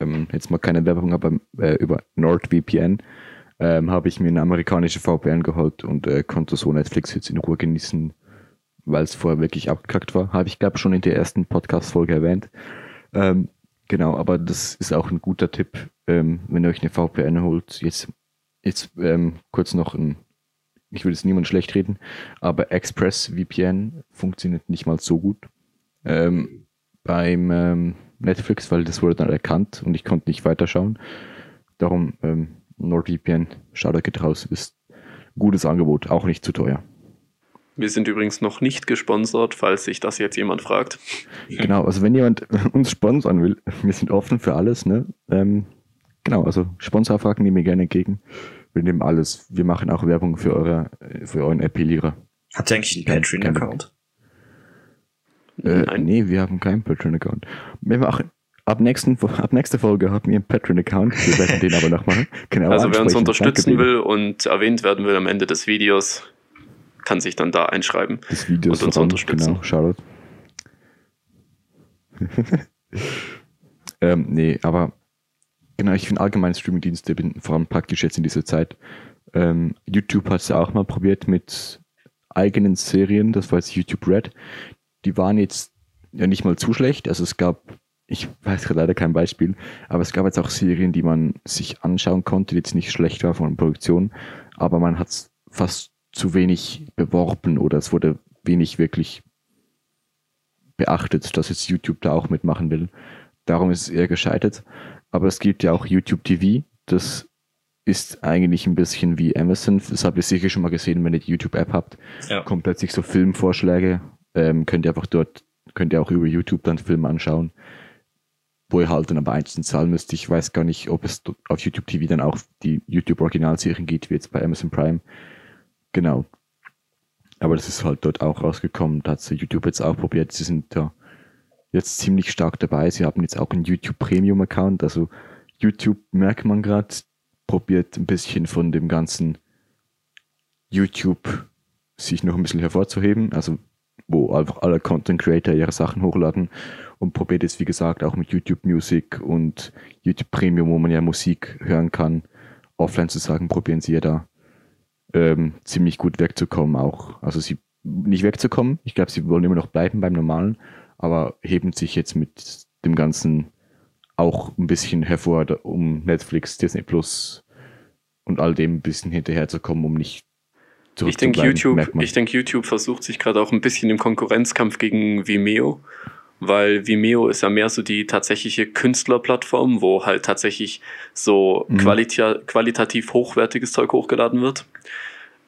ähm, jetzt mal keine Werbung, aber äh, über NordVPN ähm, habe ich mir eine amerikanische VPN geholt und äh, konnte so Netflix jetzt in Ruhe genießen, weil es vorher wirklich abgekackt war. Habe ich, glaube schon in der ersten Podcast-Folge erwähnt. Ähm, genau, aber das ist auch ein guter Tipp, ähm, wenn ihr euch eine VPN holt. Jetzt, jetzt ähm, kurz noch ein, ich will jetzt niemand schlecht reden, aber ExpressVPN funktioniert nicht mal so gut. Ähm, beim ähm, Netflix, weil das wurde dann erkannt und ich konnte nicht weiterschauen. Darum ähm, NordVPN, schaut euch raus, ist ein gutes Angebot, auch nicht zu teuer. Wir sind übrigens noch nicht gesponsert, falls sich das jetzt jemand fragt. Genau, also wenn jemand *laughs* uns sponsern will, wir sind offen für alles. Ne? Ähm, genau, also Sponsorfragen nehmen wir gerne entgegen. Wir nehmen alles. Wir machen auch Werbung für, eure, für euren Appellierer. Habt ihr eigentlich einen Patreon-Account? Äh, nee, wir haben keinen Patreon-Account. Wir machen ab, nächsten, ab nächste Folge haben wir einen Patreon-Account. Wir werden den aber noch machen. *laughs* Genau, also wer uns unterstützen will und erwähnt werden will am Ende des Videos, kann sich dann da einschreiben das Video und uns unterstützen. Genau, Charlotte. *laughs* ähm, nee, aber genau, ich finde allgemein Streaming-Dienste vor allem praktisch jetzt in dieser Zeit. Ähm, YouTube hat es ja auch mal probiert mit eigenen Serien, das war jetzt YouTube Red die waren jetzt ja nicht mal zu schlecht. Also es gab ich weiß gerade leider kein Beispiel, aber es gab jetzt auch Serien, die man sich anschauen konnte, die jetzt nicht schlecht war von der Produktion, aber man hat es fast zu wenig beworben oder es wurde wenig wirklich beachtet, dass jetzt YouTube da auch mitmachen will. Darum ist es eher gescheitert. Aber es gibt ja auch YouTube TV. Das ist eigentlich ein bisschen wie Amazon. Das habt ihr sicher schon mal gesehen, wenn ihr die YouTube-App habt. Ja. Kommt plötzlich so Filmvorschläge. Ähm, könnt ihr einfach dort, könnt ihr auch über YouTube dann Filme anschauen, wo ihr halt dann aber einzeln zahlen müsst. Ich weiß gar nicht, ob es auf YouTube TV dann auch die YouTube-Originalserien gibt, wie jetzt bei Amazon Prime. Genau. Aber das ist halt dort auch rausgekommen. Da hat YouTube jetzt auch probiert. Sie sind da jetzt ziemlich stark dabei. Sie haben jetzt auch einen YouTube Premium Account. Also YouTube merkt man gerade, probiert ein bisschen von dem ganzen YouTube sich noch ein bisschen hervorzuheben. Also wo einfach alle Content Creator ihre Sachen hochladen und probiert jetzt, wie gesagt, auch mit YouTube Music und YouTube Premium, wo man ja Musik hören kann, offline zu sagen, probieren sie ja da ähm, ziemlich gut wegzukommen auch. Also sie nicht wegzukommen, ich glaube, sie wollen immer noch bleiben beim Normalen, aber heben sich jetzt mit dem Ganzen auch ein bisschen hervor, um Netflix, Disney Plus und all dem ein bisschen hinterherzukommen, um nicht ich denke, YouTube, ich denke, YouTube versucht sich gerade auch ein bisschen im Konkurrenzkampf gegen Vimeo, weil Vimeo ist ja mehr so die tatsächliche Künstlerplattform, wo halt tatsächlich so mhm. qualita qualitativ hochwertiges Zeug hochgeladen wird.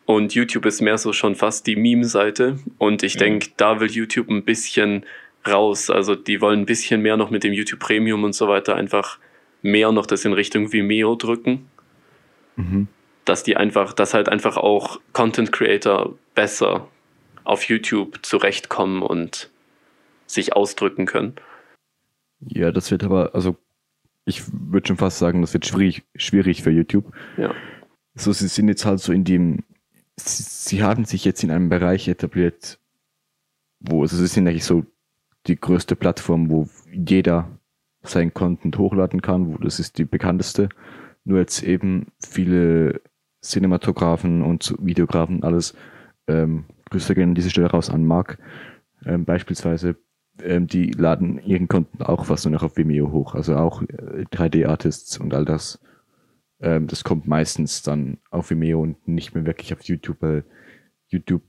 Und YouTube ist mehr so schon fast die Meme-Seite. Und ich mhm. denke, da will YouTube ein bisschen raus. Also die wollen ein bisschen mehr noch mit dem YouTube Premium und so weiter einfach mehr noch das in Richtung Vimeo drücken. Mhm. Dass die einfach, dass halt einfach auch Content Creator besser auf YouTube zurechtkommen und sich ausdrücken können. Ja, das wird aber, also ich würde schon fast sagen, das wird schwierig, schwierig für YouTube. Ja. So, sie sind jetzt halt so in dem, sie, sie haben sich jetzt in einem Bereich etabliert, wo, also sie sind eigentlich so die größte Plattform, wo jeder sein Content hochladen kann, wo das ist die bekannteste. Nur jetzt eben viele Cinematografen und Videografen, alles, ähm, Grüße gerne an dieser Stelle raus an Marc, ähm, beispielsweise, ähm, die laden ihren Content auch fast nur noch auf Vimeo hoch, also auch äh, 3D-Artists und all das. Ähm, das kommt meistens dann auf Vimeo und nicht mehr wirklich auf YouTube, weil YouTube,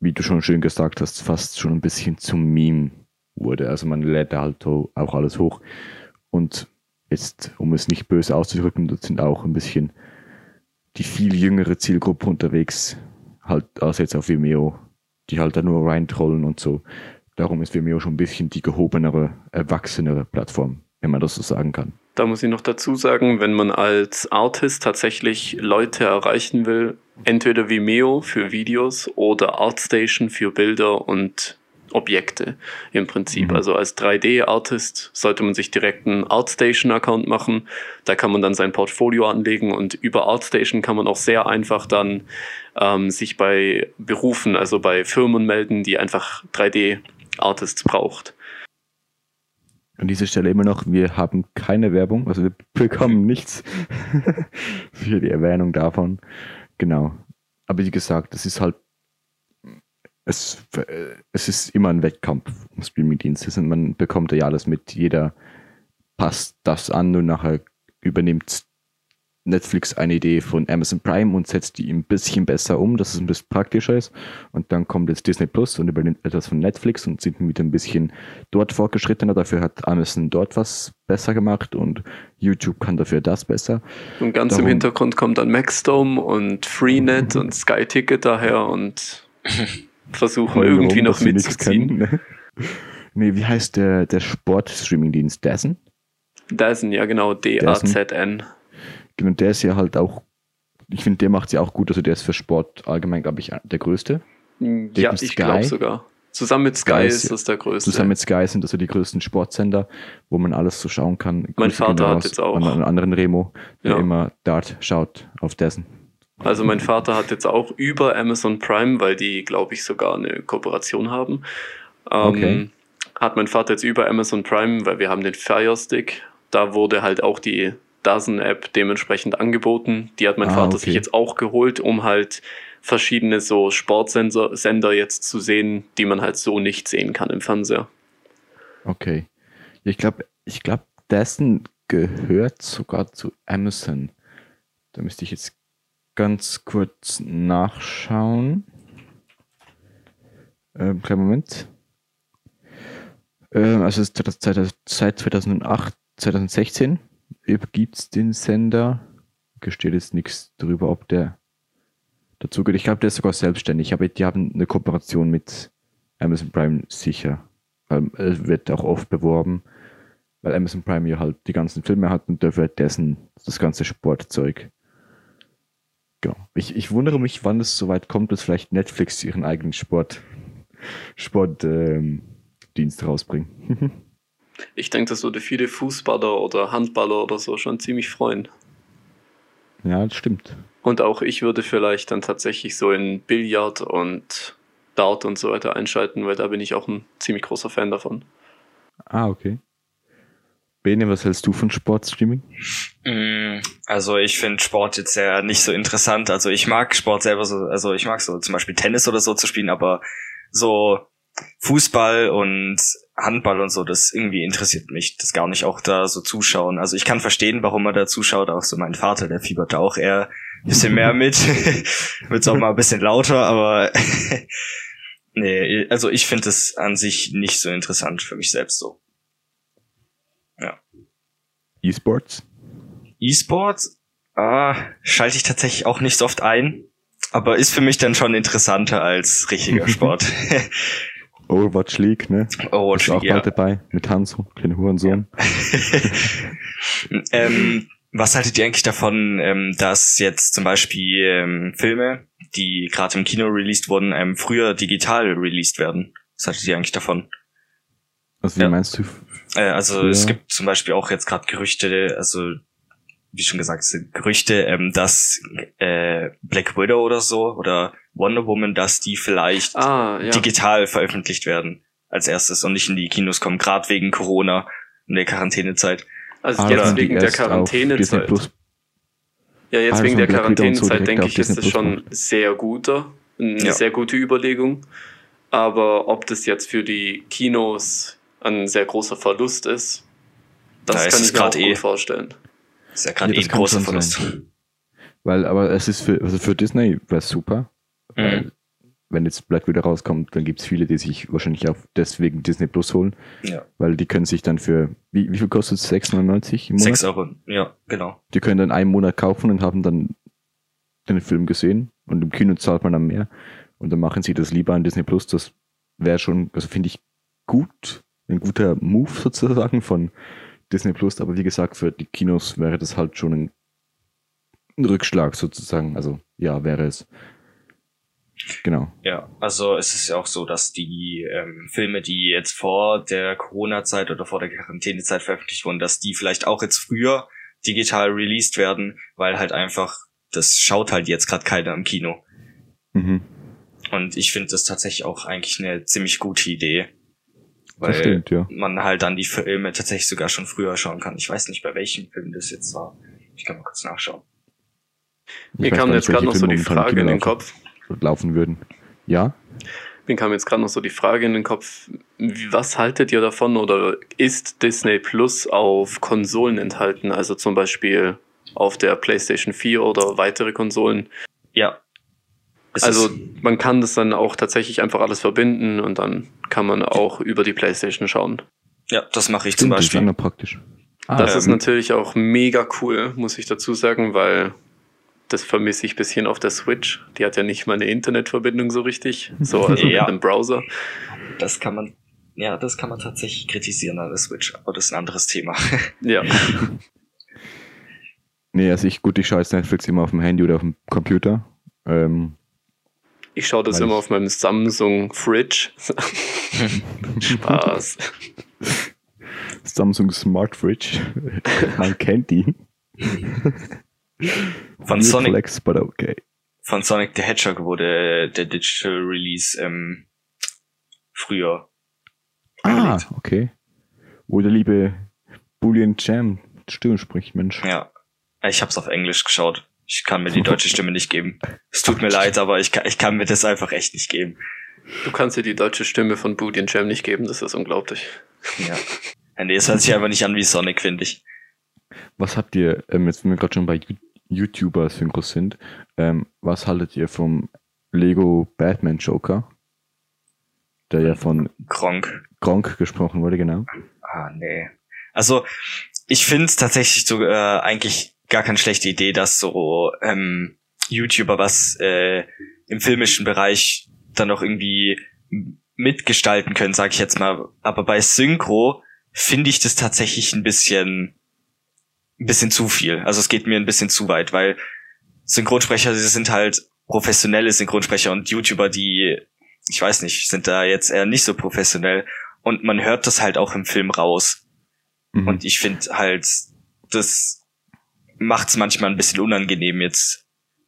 wie du schon schön gesagt hast, fast schon ein bisschen zum Meme wurde. Also man lädt halt auch alles hoch. Und jetzt, um es nicht böse auszudrücken, dort sind auch ein bisschen die viel jüngere Zielgruppe unterwegs, halt als jetzt auf Vimeo, die halt da nur reintrollen und so. Darum ist Vimeo schon ein bisschen die gehobenere, erwachsenere Plattform, wenn man das so sagen kann. Da muss ich noch dazu sagen, wenn man als Artist tatsächlich Leute erreichen will, entweder Vimeo für Videos oder Artstation für Bilder und Objekte im Prinzip. Mhm. Also als 3D-Artist sollte man sich direkt einen Artstation-Account machen. Da kann man dann sein Portfolio anlegen und über Artstation kann man auch sehr einfach dann ähm, sich bei Berufen, also bei Firmen melden, die einfach 3D-Artists braucht. An dieser Stelle immer noch, wir haben keine Werbung, also wir bekommen nichts *laughs* für die Erwähnung davon. Genau. Aber wie gesagt, das ist halt es, es ist immer ein Wettkampf um Streamingdienste. Man bekommt ja alles mit. Jeder passt das an und nachher übernimmt Netflix eine Idee von Amazon Prime und setzt die ein bisschen besser um, dass es ein bisschen praktischer ist. Und dann kommt jetzt Disney Plus und übernimmt etwas von Netflix und sind wieder ein bisschen dort fortgeschrittener. Dafür hat Amazon dort was besser gemacht und YouTube kann dafür das besser. Und ganz Darum, im Hintergrund kommt dann Maxdome und Freenet und Sky Ticket daher und *laughs* versuchen irgendwie noch mitzuziehen. Ne? Nee, wie heißt der, der Sport-Streaming-Dienst? Dazen? Dazen, ja genau, D-A-Z-N. Genau, der ist ja halt auch, ich finde, der macht es ja auch gut, also der ist für Sport allgemein, glaube ich, der größte. Der ja, ich glaube sogar. Zusammen mit Sky, Sky ist das der größte. Zusammen mit Sky sind das so die größten Sportsender, wo man alles so schauen kann. Mein Vater hat jetzt auch. An einen anderen Remo, der ja. immer Dart schaut auf dessen. Also mein Vater hat jetzt auch über Amazon Prime, weil die, glaube ich, sogar eine Kooperation haben. Ähm, okay. Hat mein Vater jetzt über Amazon Prime, weil wir haben den Fire Stick. Da wurde halt auch die Dozen-App dementsprechend angeboten. Die hat mein ah, Vater okay. sich jetzt auch geholt, um halt verschiedene so Sportsender Sender jetzt zu sehen, die man halt so nicht sehen kann im Fernseher. Okay. Ich glaube, ich glaube, dessen gehört sogar zu Amazon. Da müsste ich jetzt ganz kurz nachschauen. Ähm, kleinen Moment. Ähm, also seit 2008, 2016 gibt es den Sender. Gesteht jetzt nichts darüber, ob der dazu geht. Ich glaube, der ist sogar selbstständig, aber die haben eine Kooperation mit Amazon Prime sicher. Ähm, wird auch oft beworben, weil Amazon Prime ja halt die ganzen Filme hat und dafür dessen das ganze Sportzeug. Genau. Ich, ich wundere mich, wann es soweit kommt, dass vielleicht Netflix ihren eigenen Sport, Sportdienst ähm, rausbringt. *laughs* ich denke, das würde viele Fußballer oder Handballer oder so schon ziemlich freuen. Ja, das stimmt. Und auch ich würde vielleicht dann tatsächlich so in Billard und Dart und so weiter einschalten, weil da bin ich auch ein ziemlich großer Fan davon. Ah, okay. Bene, was hältst du von Sportstreaming? Mm, also ich finde Sport jetzt ja nicht so interessant. Also ich mag Sport selber so, also ich mag so zum Beispiel Tennis oder so zu spielen, aber so Fußball und Handball und so, das irgendwie interessiert mich das gar nicht, auch da so zuschauen. Also ich kann verstehen, warum man da zuschaut, auch so mein Vater, der fiebert da auch eher ein bisschen mehr mit. *laughs* Wird's auch mal ein bisschen lauter, aber *laughs* nee, also ich finde es an sich nicht so interessant für mich selbst so. Ja. E-Sports? E-Sports? Ah, schalte ich tatsächlich auch nicht so oft ein, aber ist für mich dann schon interessanter als richtiger *laughs* Sport. Overwatch League, ne? Overwatch League, auch ja. bald dabei mit Hanzo, kleine Hurensohn. Ja. *laughs* ähm, was haltet ihr eigentlich davon, ähm, dass jetzt zum Beispiel ähm, Filme, die gerade im Kino released wurden, ähm, früher digital released werden? Was haltet ihr eigentlich davon? Also wie ja. meinst du? Äh, also früher? es gibt zum Beispiel auch jetzt gerade Gerüchte, also wie schon gesagt, es sind Gerüchte, ähm, dass äh, Black Widow oder so oder Wonder Woman, dass die vielleicht ah, ja. digital veröffentlicht werden als erstes und nicht in die Kinos kommen, gerade wegen Corona und der Quarantänezeit. Also ah, jetzt wegen der Quarantänezeit. Ja, jetzt ah, wegen der Quarantänezeit so denke ich, ist das schon sehr guter, eine ja. sehr gute Überlegung. Aber ob das jetzt für die Kinos ein sehr großer Verlust ist, das da kann ich mir auch eh. gut vorstellen. Das ist ja gerade ja, eh ein großer Verlust. Sein. Weil, aber es ist für, also für Disney wäre super. Mhm. wenn jetzt Black wieder rauskommt, dann gibt es viele, die sich wahrscheinlich auch deswegen Disney Plus holen. Ja. Weil die können sich dann für, wie, wie viel kostet es? 6,99 im Monat? 6 Euro, ja, genau. Die können dann einen Monat kaufen und haben dann den Film gesehen und im Kino zahlt man dann mehr und dann machen sie das lieber an Disney Plus. Das wäre schon, also finde ich gut, ein guter Move sozusagen von Disney Plus, aber wie gesagt, für die Kinos wäre das halt schon ein, ein Rückschlag sozusagen. Also ja, wäre es. Genau. Ja, also es ist ja auch so, dass die ähm, Filme, die jetzt vor der Corona-Zeit oder vor der Quarantänezeit veröffentlicht wurden, dass die vielleicht auch jetzt früher digital released werden, weil halt einfach, das schaut halt jetzt gerade keiner im Kino. Mhm. Und ich finde das tatsächlich auch eigentlich eine ziemlich gute Idee. Weil stimmt, ja. man halt dann die Filme tatsächlich sogar schon früher schauen kann. Ich weiß nicht, bei welchem Film das jetzt war. Ich kann mal kurz nachschauen. Mir kam jetzt gerade noch so die Frage in den Kopf laufen würden. Ja? Mir kam jetzt gerade noch so die Frage in den Kopf, was haltet ihr davon oder ist Disney Plus auf Konsolen enthalten, also zum Beispiel auf der PlayStation 4 oder weitere Konsolen? Ja. Also man kann das dann auch tatsächlich einfach alles verbinden und dann kann man auch über die PlayStation schauen. Ja, das mache ich Stimmt, zum Beispiel. Das ist praktisch. Ah, das ähm, ist natürlich auch mega cool, muss ich dazu sagen, weil das vermisse ich ein bisschen auf der Switch. Die hat ja nicht mal eine Internetverbindung so richtig. So, *laughs* also ja. mit einem Browser. Das kann man, ja, das kann man tatsächlich kritisieren an der Switch, aber das ist ein anderes Thema. *laughs* Ja. nee, also ich, gut, ich schaue jetzt Netflix immer auf dem Handy oder auf dem Computer. Ähm, ich schaue das immer auf meinem Samsung Fridge. *laughs* Spaß. Samsung Smart Fridge. Man kennt die. Von Sonic, Flex, but okay. von Sonic the Hedgehog wurde der Digital Release ähm, früher. Ah, angelegt. okay. Wo der liebe Boolean Jam Stimme spricht, Mensch. Ja. Ich hab's auf Englisch geschaut. Ich kann mir die deutsche *laughs* Stimme nicht geben. Es tut mir leid, aber ich kann, ich kann mir das einfach echt nicht geben. Du kannst dir die deutsche Stimme von Boolean Jam nicht geben, das ist unglaublich. Ja. Nee, es hört sich einfach nicht an wie Sonic, finde ich. Was habt ihr, ähm, jetzt wenn wir gerade schon bei YouTuber Synchros sind, ähm, was haltet ihr vom Lego Batman Joker? Der ja von Gronk. Gronk gesprochen wurde, genau. Ah, nee. Also, ich finde es tatsächlich so äh, eigentlich gar keine schlechte Idee, dass so ähm, YouTuber was äh, im filmischen Bereich dann noch irgendwie mitgestalten können, sage ich jetzt mal. Aber bei Synchro finde ich das tatsächlich ein bisschen ein bisschen zu viel. Also es geht mir ein bisschen zu weit, weil Synchronsprecher, sie sind halt professionelle Synchronsprecher und YouTuber, die, ich weiß nicht, sind da jetzt eher nicht so professionell und man hört das halt auch im Film raus. Mhm. Und ich finde halt, das macht es manchmal ein bisschen unangenehm jetzt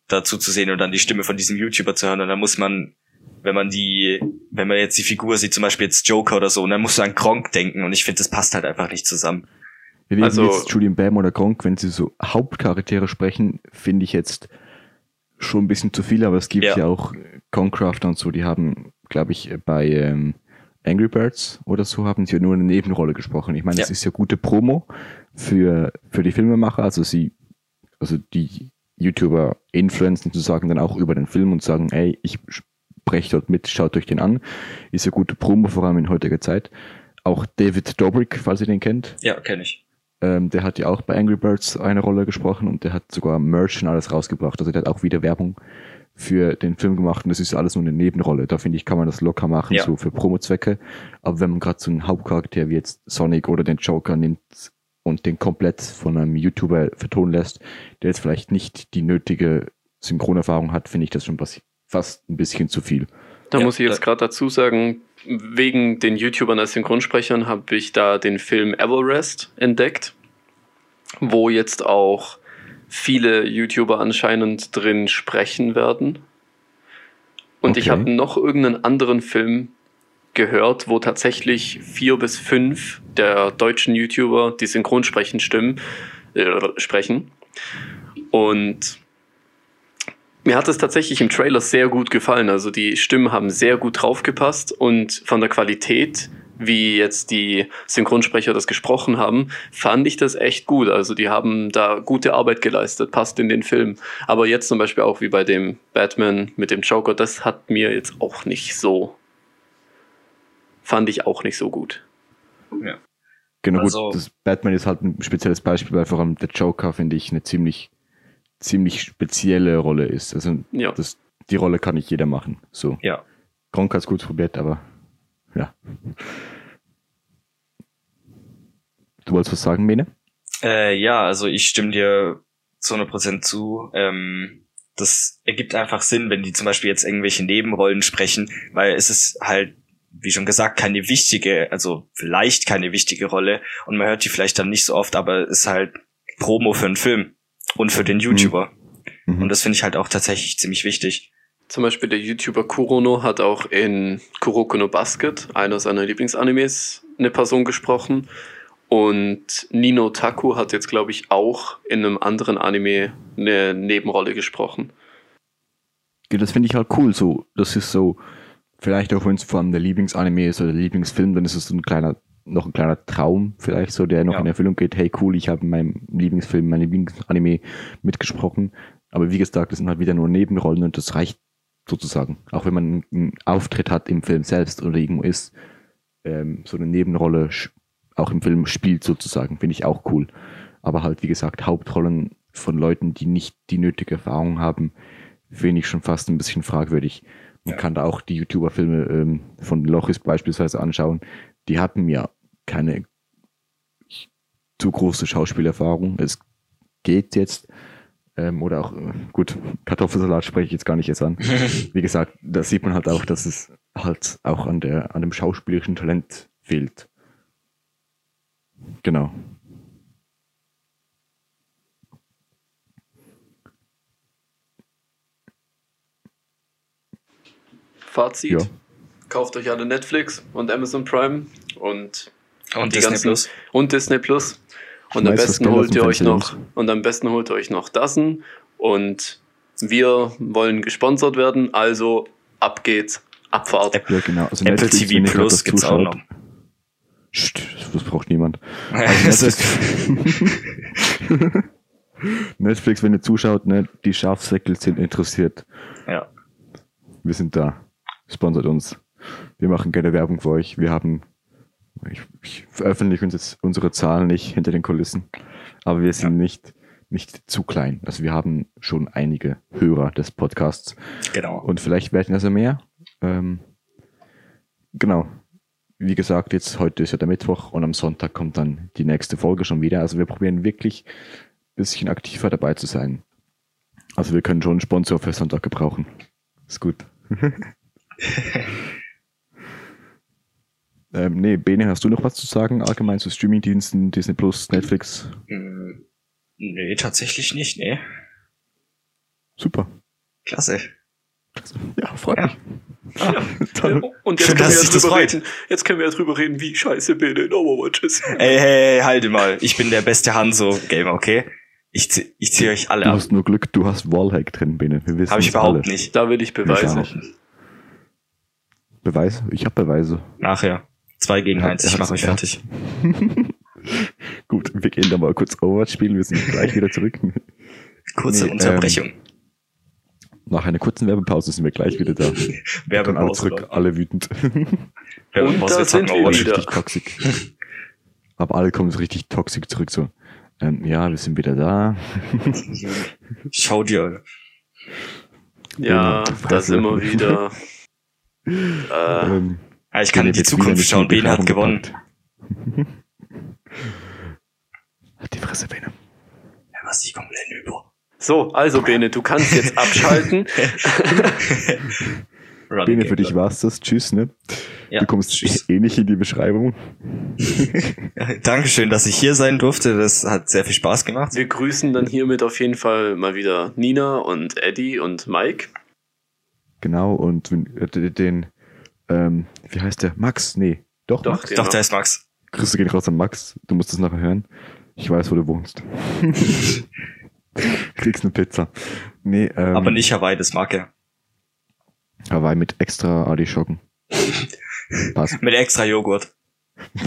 dazu zu sehen und dann die Stimme von diesem YouTuber zu hören und dann muss man wenn man die, wenn man jetzt die Figur sieht, zum Beispiel jetzt Joker oder so, und dann musst du an Gronk denken und ich finde, das passt halt einfach nicht zusammen. Wie also, jetzt Julian Bam oder Gronk, wenn sie so Hauptcharaktere sprechen, finde ich jetzt schon ein bisschen zu viel, aber es gibt ja, ja auch Concraft und so, die haben, glaube ich, bei ähm, Angry Birds oder so haben sie ja nur eine Nebenrolle gesprochen. Ich meine, ja. das ist ja gute Promo für, für die Filmemacher, also sie, also die YouTuber influenzen sozusagen dann auch über den Film und sagen, ey, ich spreche dort mit, schaut euch den an. Ist ja gute Promo, vor allem in heutiger Zeit. Auch David Dobrik, falls ihr den kennt. Ja, kenne ich. Ähm, der hat ja auch bei Angry Birds eine Rolle gesprochen und der hat sogar Merch und alles rausgebracht. Also der hat auch wieder Werbung für den Film gemacht und das ist alles nur eine Nebenrolle. Da finde ich, kann man das locker machen, ja. so für Promo-Zwecke. Aber wenn man gerade so einen Hauptcharakter wie jetzt Sonic oder den Joker nimmt und den komplett von einem YouTuber vertonen lässt, der jetzt vielleicht nicht die nötige Synchronerfahrung hat, finde ich das schon fast ein bisschen zu viel. Da ja, muss ich jetzt gerade dazu sagen, wegen den YouTubern als Synchronsprechern habe ich da den Film Everest entdeckt, wo jetzt auch viele YouTuber anscheinend drin sprechen werden. Und okay. ich habe noch irgendeinen anderen Film gehört, wo tatsächlich vier bis fünf der deutschen YouTuber, die Synchronsprechen stimmen, äh, sprechen. Und mir hat es tatsächlich im Trailer sehr gut gefallen. Also die Stimmen haben sehr gut draufgepasst und von der Qualität, wie jetzt die Synchronsprecher das gesprochen haben, fand ich das echt gut. Also die haben da gute Arbeit geleistet, passt in den Film. Aber jetzt zum Beispiel auch wie bei dem Batman mit dem Joker, das hat mir jetzt auch nicht so, fand ich auch nicht so gut. Ja. Genau, also, gut, das Batman ist halt ein spezielles Beispiel, weil vor allem der Joker finde ich eine ziemlich ziemlich spezielle Rolle ist. Also ja. das, die Rolle kann nicht jeder machen. So. Ja. Gronk hat es gut probiert, aber ja. Du wolltest was sagen, Mene? Äh, ja, also ich stimme dir zu 100% zu. Ähm, das ergibt einfach Sinn, wenn die zum Beispiel jetzt irgendwelche Nebenrollen sprechen, weil es ist halt, wie schon gesagt, keine wichtige, also vielleicht keine wichtige Rolle und man hört die vielleicht dann nicht so oft, aber es ist halt Promo für einen Film und für den mhm. YouTuber. Mhm. Und das finde ich halt auch tatsächlich ziemlich wichtig. Zum Beispiel der YouTuber Kurono hat auch in Kuroko no Basket, einer seiner Lieblingsanimes, eine Person gesprochen. Und Nino Taku hat jetzt, glaube ich, auch in einem anderen Anime eine Nebenrolle gesprochen. Ja, das finde ich halt cool. So, das ist so, vielleicht auch wenn es vor allem der Lieblingsanime ist oder der Lieblingsfilm, dann ist es so ein kleiner noch ein kleiner Traum vielleicht so, der noch ja. in Erfüllung geht. Hey, cool, ich habe in meinem Lieblingsfilm, meinem Lieblingsanime mitgesprochen. Aber wie gesagt, das sind halt wieder nur Nebenrollen und das reicht sozusagen. Auch wenn man einen Auftritt hat im Film selbst oder irgendwo ist, ähm, so eine Nebenrolle auch im Film spielt sozusagen, finde ich auch cool. Aber halt, wie gesagt, Hauptrollen von Leuten, die nicht die nötige Erfahrung haben, finde ich schon fast ein bisschen fragwürdig. Man ja. kann da auch die YouTuber-Filme ähm, von Lochis beispielsweise anschauen. Die hatten ja keine zu große Schauspielerfahrung. Es geht jetzt. Ähm, oder auch, äh, gut, Kartoffelsalat spreche ich jetzt gar nicht jetzt an. *laughs* Wie gesagt, da sieht man halt auch, dass es halt auch an, der, an dem schauspielerischen Talent fehlt. Genau. Fazit. Ja. Kauft euch alle Netflix und Amazon Prime und, und Disney ganzen, Plus. Und Disney Plus. Und am besten holt ihr euch noch und am besten holt ihr euch noch Dassen und wir wollen gesponsert werden, also ab geht's, Abfahrt. Apple, genau. Also Apple TV Plus gibt's auch noch. das braucht niemand. *laughs* Also Netflix, *laughs* Netflix, wenn ihr zuschaut, ne, die Schafsäckel sind interessiert. Ja. Wir sind da. Sponsert uns. Wir machen gerne Werbung für euch. Wir haben, ich, ich veröffentliche uns jetzt unsere Zahlen nicht hinter den Kulissen, aber wir sind ja. nicht, nicht zu klein. Also wir haben schon einige Hörer des Podcasts. Genau. Und vielleicht werden also mehr. Ähm, genau. Wie gesagt, jetzt heute ist ja der Mittwoch und am Sonntag kommt dann die nächste Folge schon wieder. Also wir probieren wirklich ein bisschen aktiver dabei zu sein. Also wir können schon einen Sponsor für Sonntag gebrauchen. Ist gut. *laughs* ähm, nee, Bene, hast du noch was zu sagen allgemein zu Streamingdiensten, Disney Plus, Netflix? Mm, nee, tatsächlich nicht, nee. Super. Klasse. Ja, freut ja. mich. Ah, ja. Und jetzt, Schön, können wir ja drüber reden, jetzt können wir ja drüber reden, wie scheiße Bene in Overwatch ist. Ey, hey, hey, halte mal. Ich bin der beste Hanzo-Gamer, okay? Ich, zieh, ich ziehe euch alle Du ab. hast nur Glück, du hast Wallhack drin, Bene. Wir wissen Habe ich überhaupt alle. nicht. Da will ich Beweise. Beweise? Ich habe Beweise. Nachher. Zwei gegen eins. Ich mache euch fertig. *laughs* Gut, wir gehen da mal kurz Overwatch spielen. Wir sind gleich wieder zurück. Kurze nee, Unterbrechung. Ähm, nach einer kurzen Werbepause sind wir gleich wieder da. *laughs* Werbepause. Alle zurück, alle wütend. *laughs* Und da sind wir wieder. Richtig toxisch. Aber alle kommen so richtig toxisch zurück so. Ähm, ja, wir sind wieder da. Schau dir. Ja, da sind wir wieder. Äh, ähm, ich kann in die Zukunft schauen. Bene hat gewonnen. *laughs* Hat die Fresse, Bene. Ja, was ich komplett über. So, also Bene, du kannst jetzt abschalten. *laughs* Bene, für dich war's das. Tschüss, ne? Ja, du kommst tschüss. eh nicht in die Beschreibung. Dankeschön, dass ich hier sein durfte. Das hat sehr viel Spaß gemacht. Wir grüßen dann hiermit auf jeden Fall mal wieder Nina und Eddie und Mike. Genau, und den, ähm, wie heißt der? Max? Nee, doch, doch, Max? Doch, der ist Max. Grüße gehen raus an Max. Du musst es nachher hören. Ich weiß, wo du wohnst. *laughs* Kriegst eine Pizza. Nee, ähm, Aber nicht Hawaii, das mag er. Hawaii mit extra Artischocken. *laughs* Passt. mit extra Joghurt. *laughs*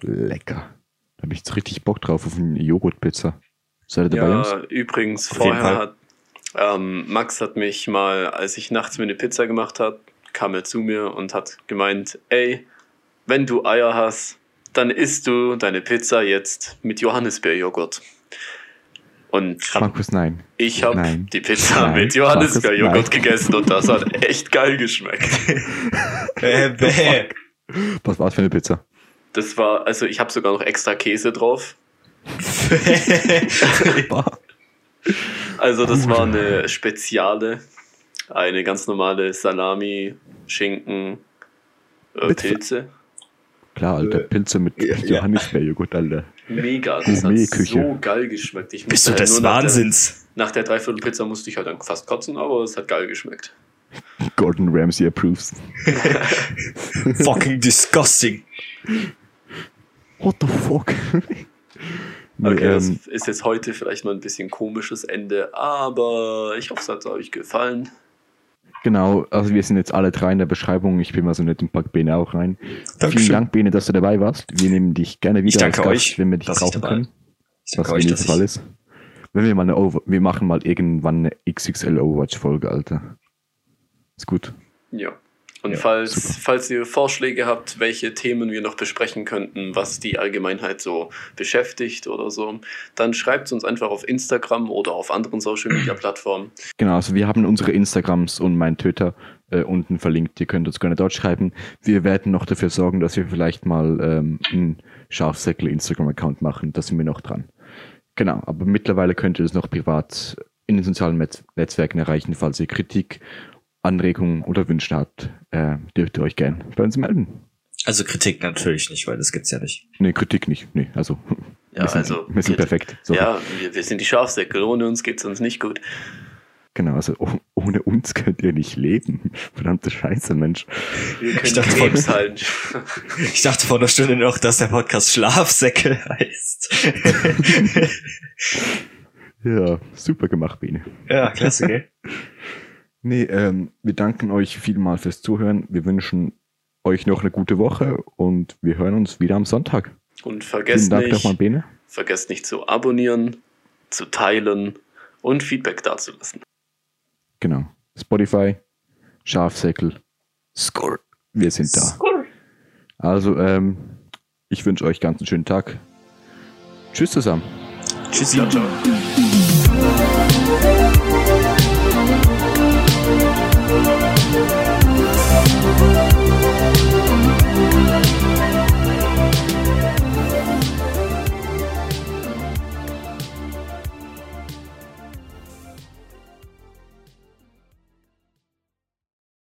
Lecker. Da habe ich jetzt richtig Bock drauf auf eine Joghurtpizza. Seid ihr dabei? Ja, übrigens, auf vorher hat ähm, Max hat mich mal, als ich nachts mir eine Pizza gemacht habe, kam er zu mir und hat gemeint, ey, wenn du Eier hast, dann isst du deine Pizza jetzt mit Johannisbeerjoghurt. Und Markus, nein. Ich habe die Pizza nein. mit Johannisbeerjoghurt gegessen und das hat *laughs* echt geil geschmeckt. *laughs* bäh, bäh. Was war das für eine Pizza? Das war, also ich habe sogar noch extra Käse drauf. *laughs* also das war eine Speziale, eine ganz normale Salami, Schinken, äh, Pilze. Klar, Alter, äh, Pilze mit ja, Johannisbeerjoghurt, Alter. Mega, das hat so geil geschmeckt. Ich Bist du halt des Wahnsinns? Nach der, nach der Dreiviertel Pizza musste ich halt dann fast kotzen, aber es hat geil geschmeckt. Gordon Ramsay approves. *laughs* Fucking disgusting. What the fuck? Nee, okay, das ähm, ist jetzt heute vielleicht mal ein bisschen komisches Ende, aber ich hoffe, es hat euch gefallen. Genau, also wir sind jetzt alle drei in der Beschreibung. Ich bin mal so nett und pack Bene auch rein. Dankeschön. Vielen Dank, Bene, dass du dabei warst. Wir nehmen dich gerne wieder ich danke als Gast, euch, wenn wir dich brauchen können. Ich danke was euch, dass Fall ist. Wenn wir mal eine Over wir machen mal irgendwann eine XXL Overwatch Folge, Alter. Ist gut. Ja. Und ja, falls, falls ihr Vorschläge habt, welche Themen wir noch besprechen könnten, was die Allgemeinheit so beschäftigt oder so, dann schreibt es uns einfach auf Instagram oder auf anderen Social Media Plattformen. Genau, also wir haben unsere Instagrams und meinen Twitter äh, unten verlinkt. Ihr könnt uns gerne dort schreiben. Wir werden noch dafür sorgen, dass wir vielleicht mal ähm, einen Schafsäckel Instagram-Account machen. Da sind wir noch dran. Genau, aber mittlerweile könnt ihr es noch privat in den sozialen Netz Netzwerken erreichen, falls ihr Kritik Anregungen oder Wünsche habt, äh, dürft ihr euch gern bei uns melden. Also Kritik natürlich nicht, weil das gibt's ja nicht. Nee, Kritik nicht. Nee, also. Ja, wir sind, also. Wir sind perfekt. So. Ja, wir, wir sind die Schafsäcke. Ohne uns geht's uns nicht gut. Genau, also oh, ohne uns könnt ihr nicht leben. Verdammte Scheiße, Mensch. Wir können ich dachte, Krebs von, halten. *laughs* ich dachte vor einer Stunde noch, dass der Podcast Schlafsäcke heißt. *laughs* ja, super gemacht, Bene. Ja, klasse, gell? *laughs* Nee, ähm, wir danken euch vielmal fürs Zuhören. Wir wünschen euch noch eine gute Woche und wir hören uns wieder am Sonntag. Und vergesst Dank nicht, nochmal, Bene. vergesst nicht zu abonnieren, zu teilen und Feedback dazulassen. Genau. Spotify, Schafsäckel, Score. Wir sind da. Also, ähm, ich wünsche euch ganz einen schönen Tag. Tschüss zusammen. Tschüssi. Ciao, ciao.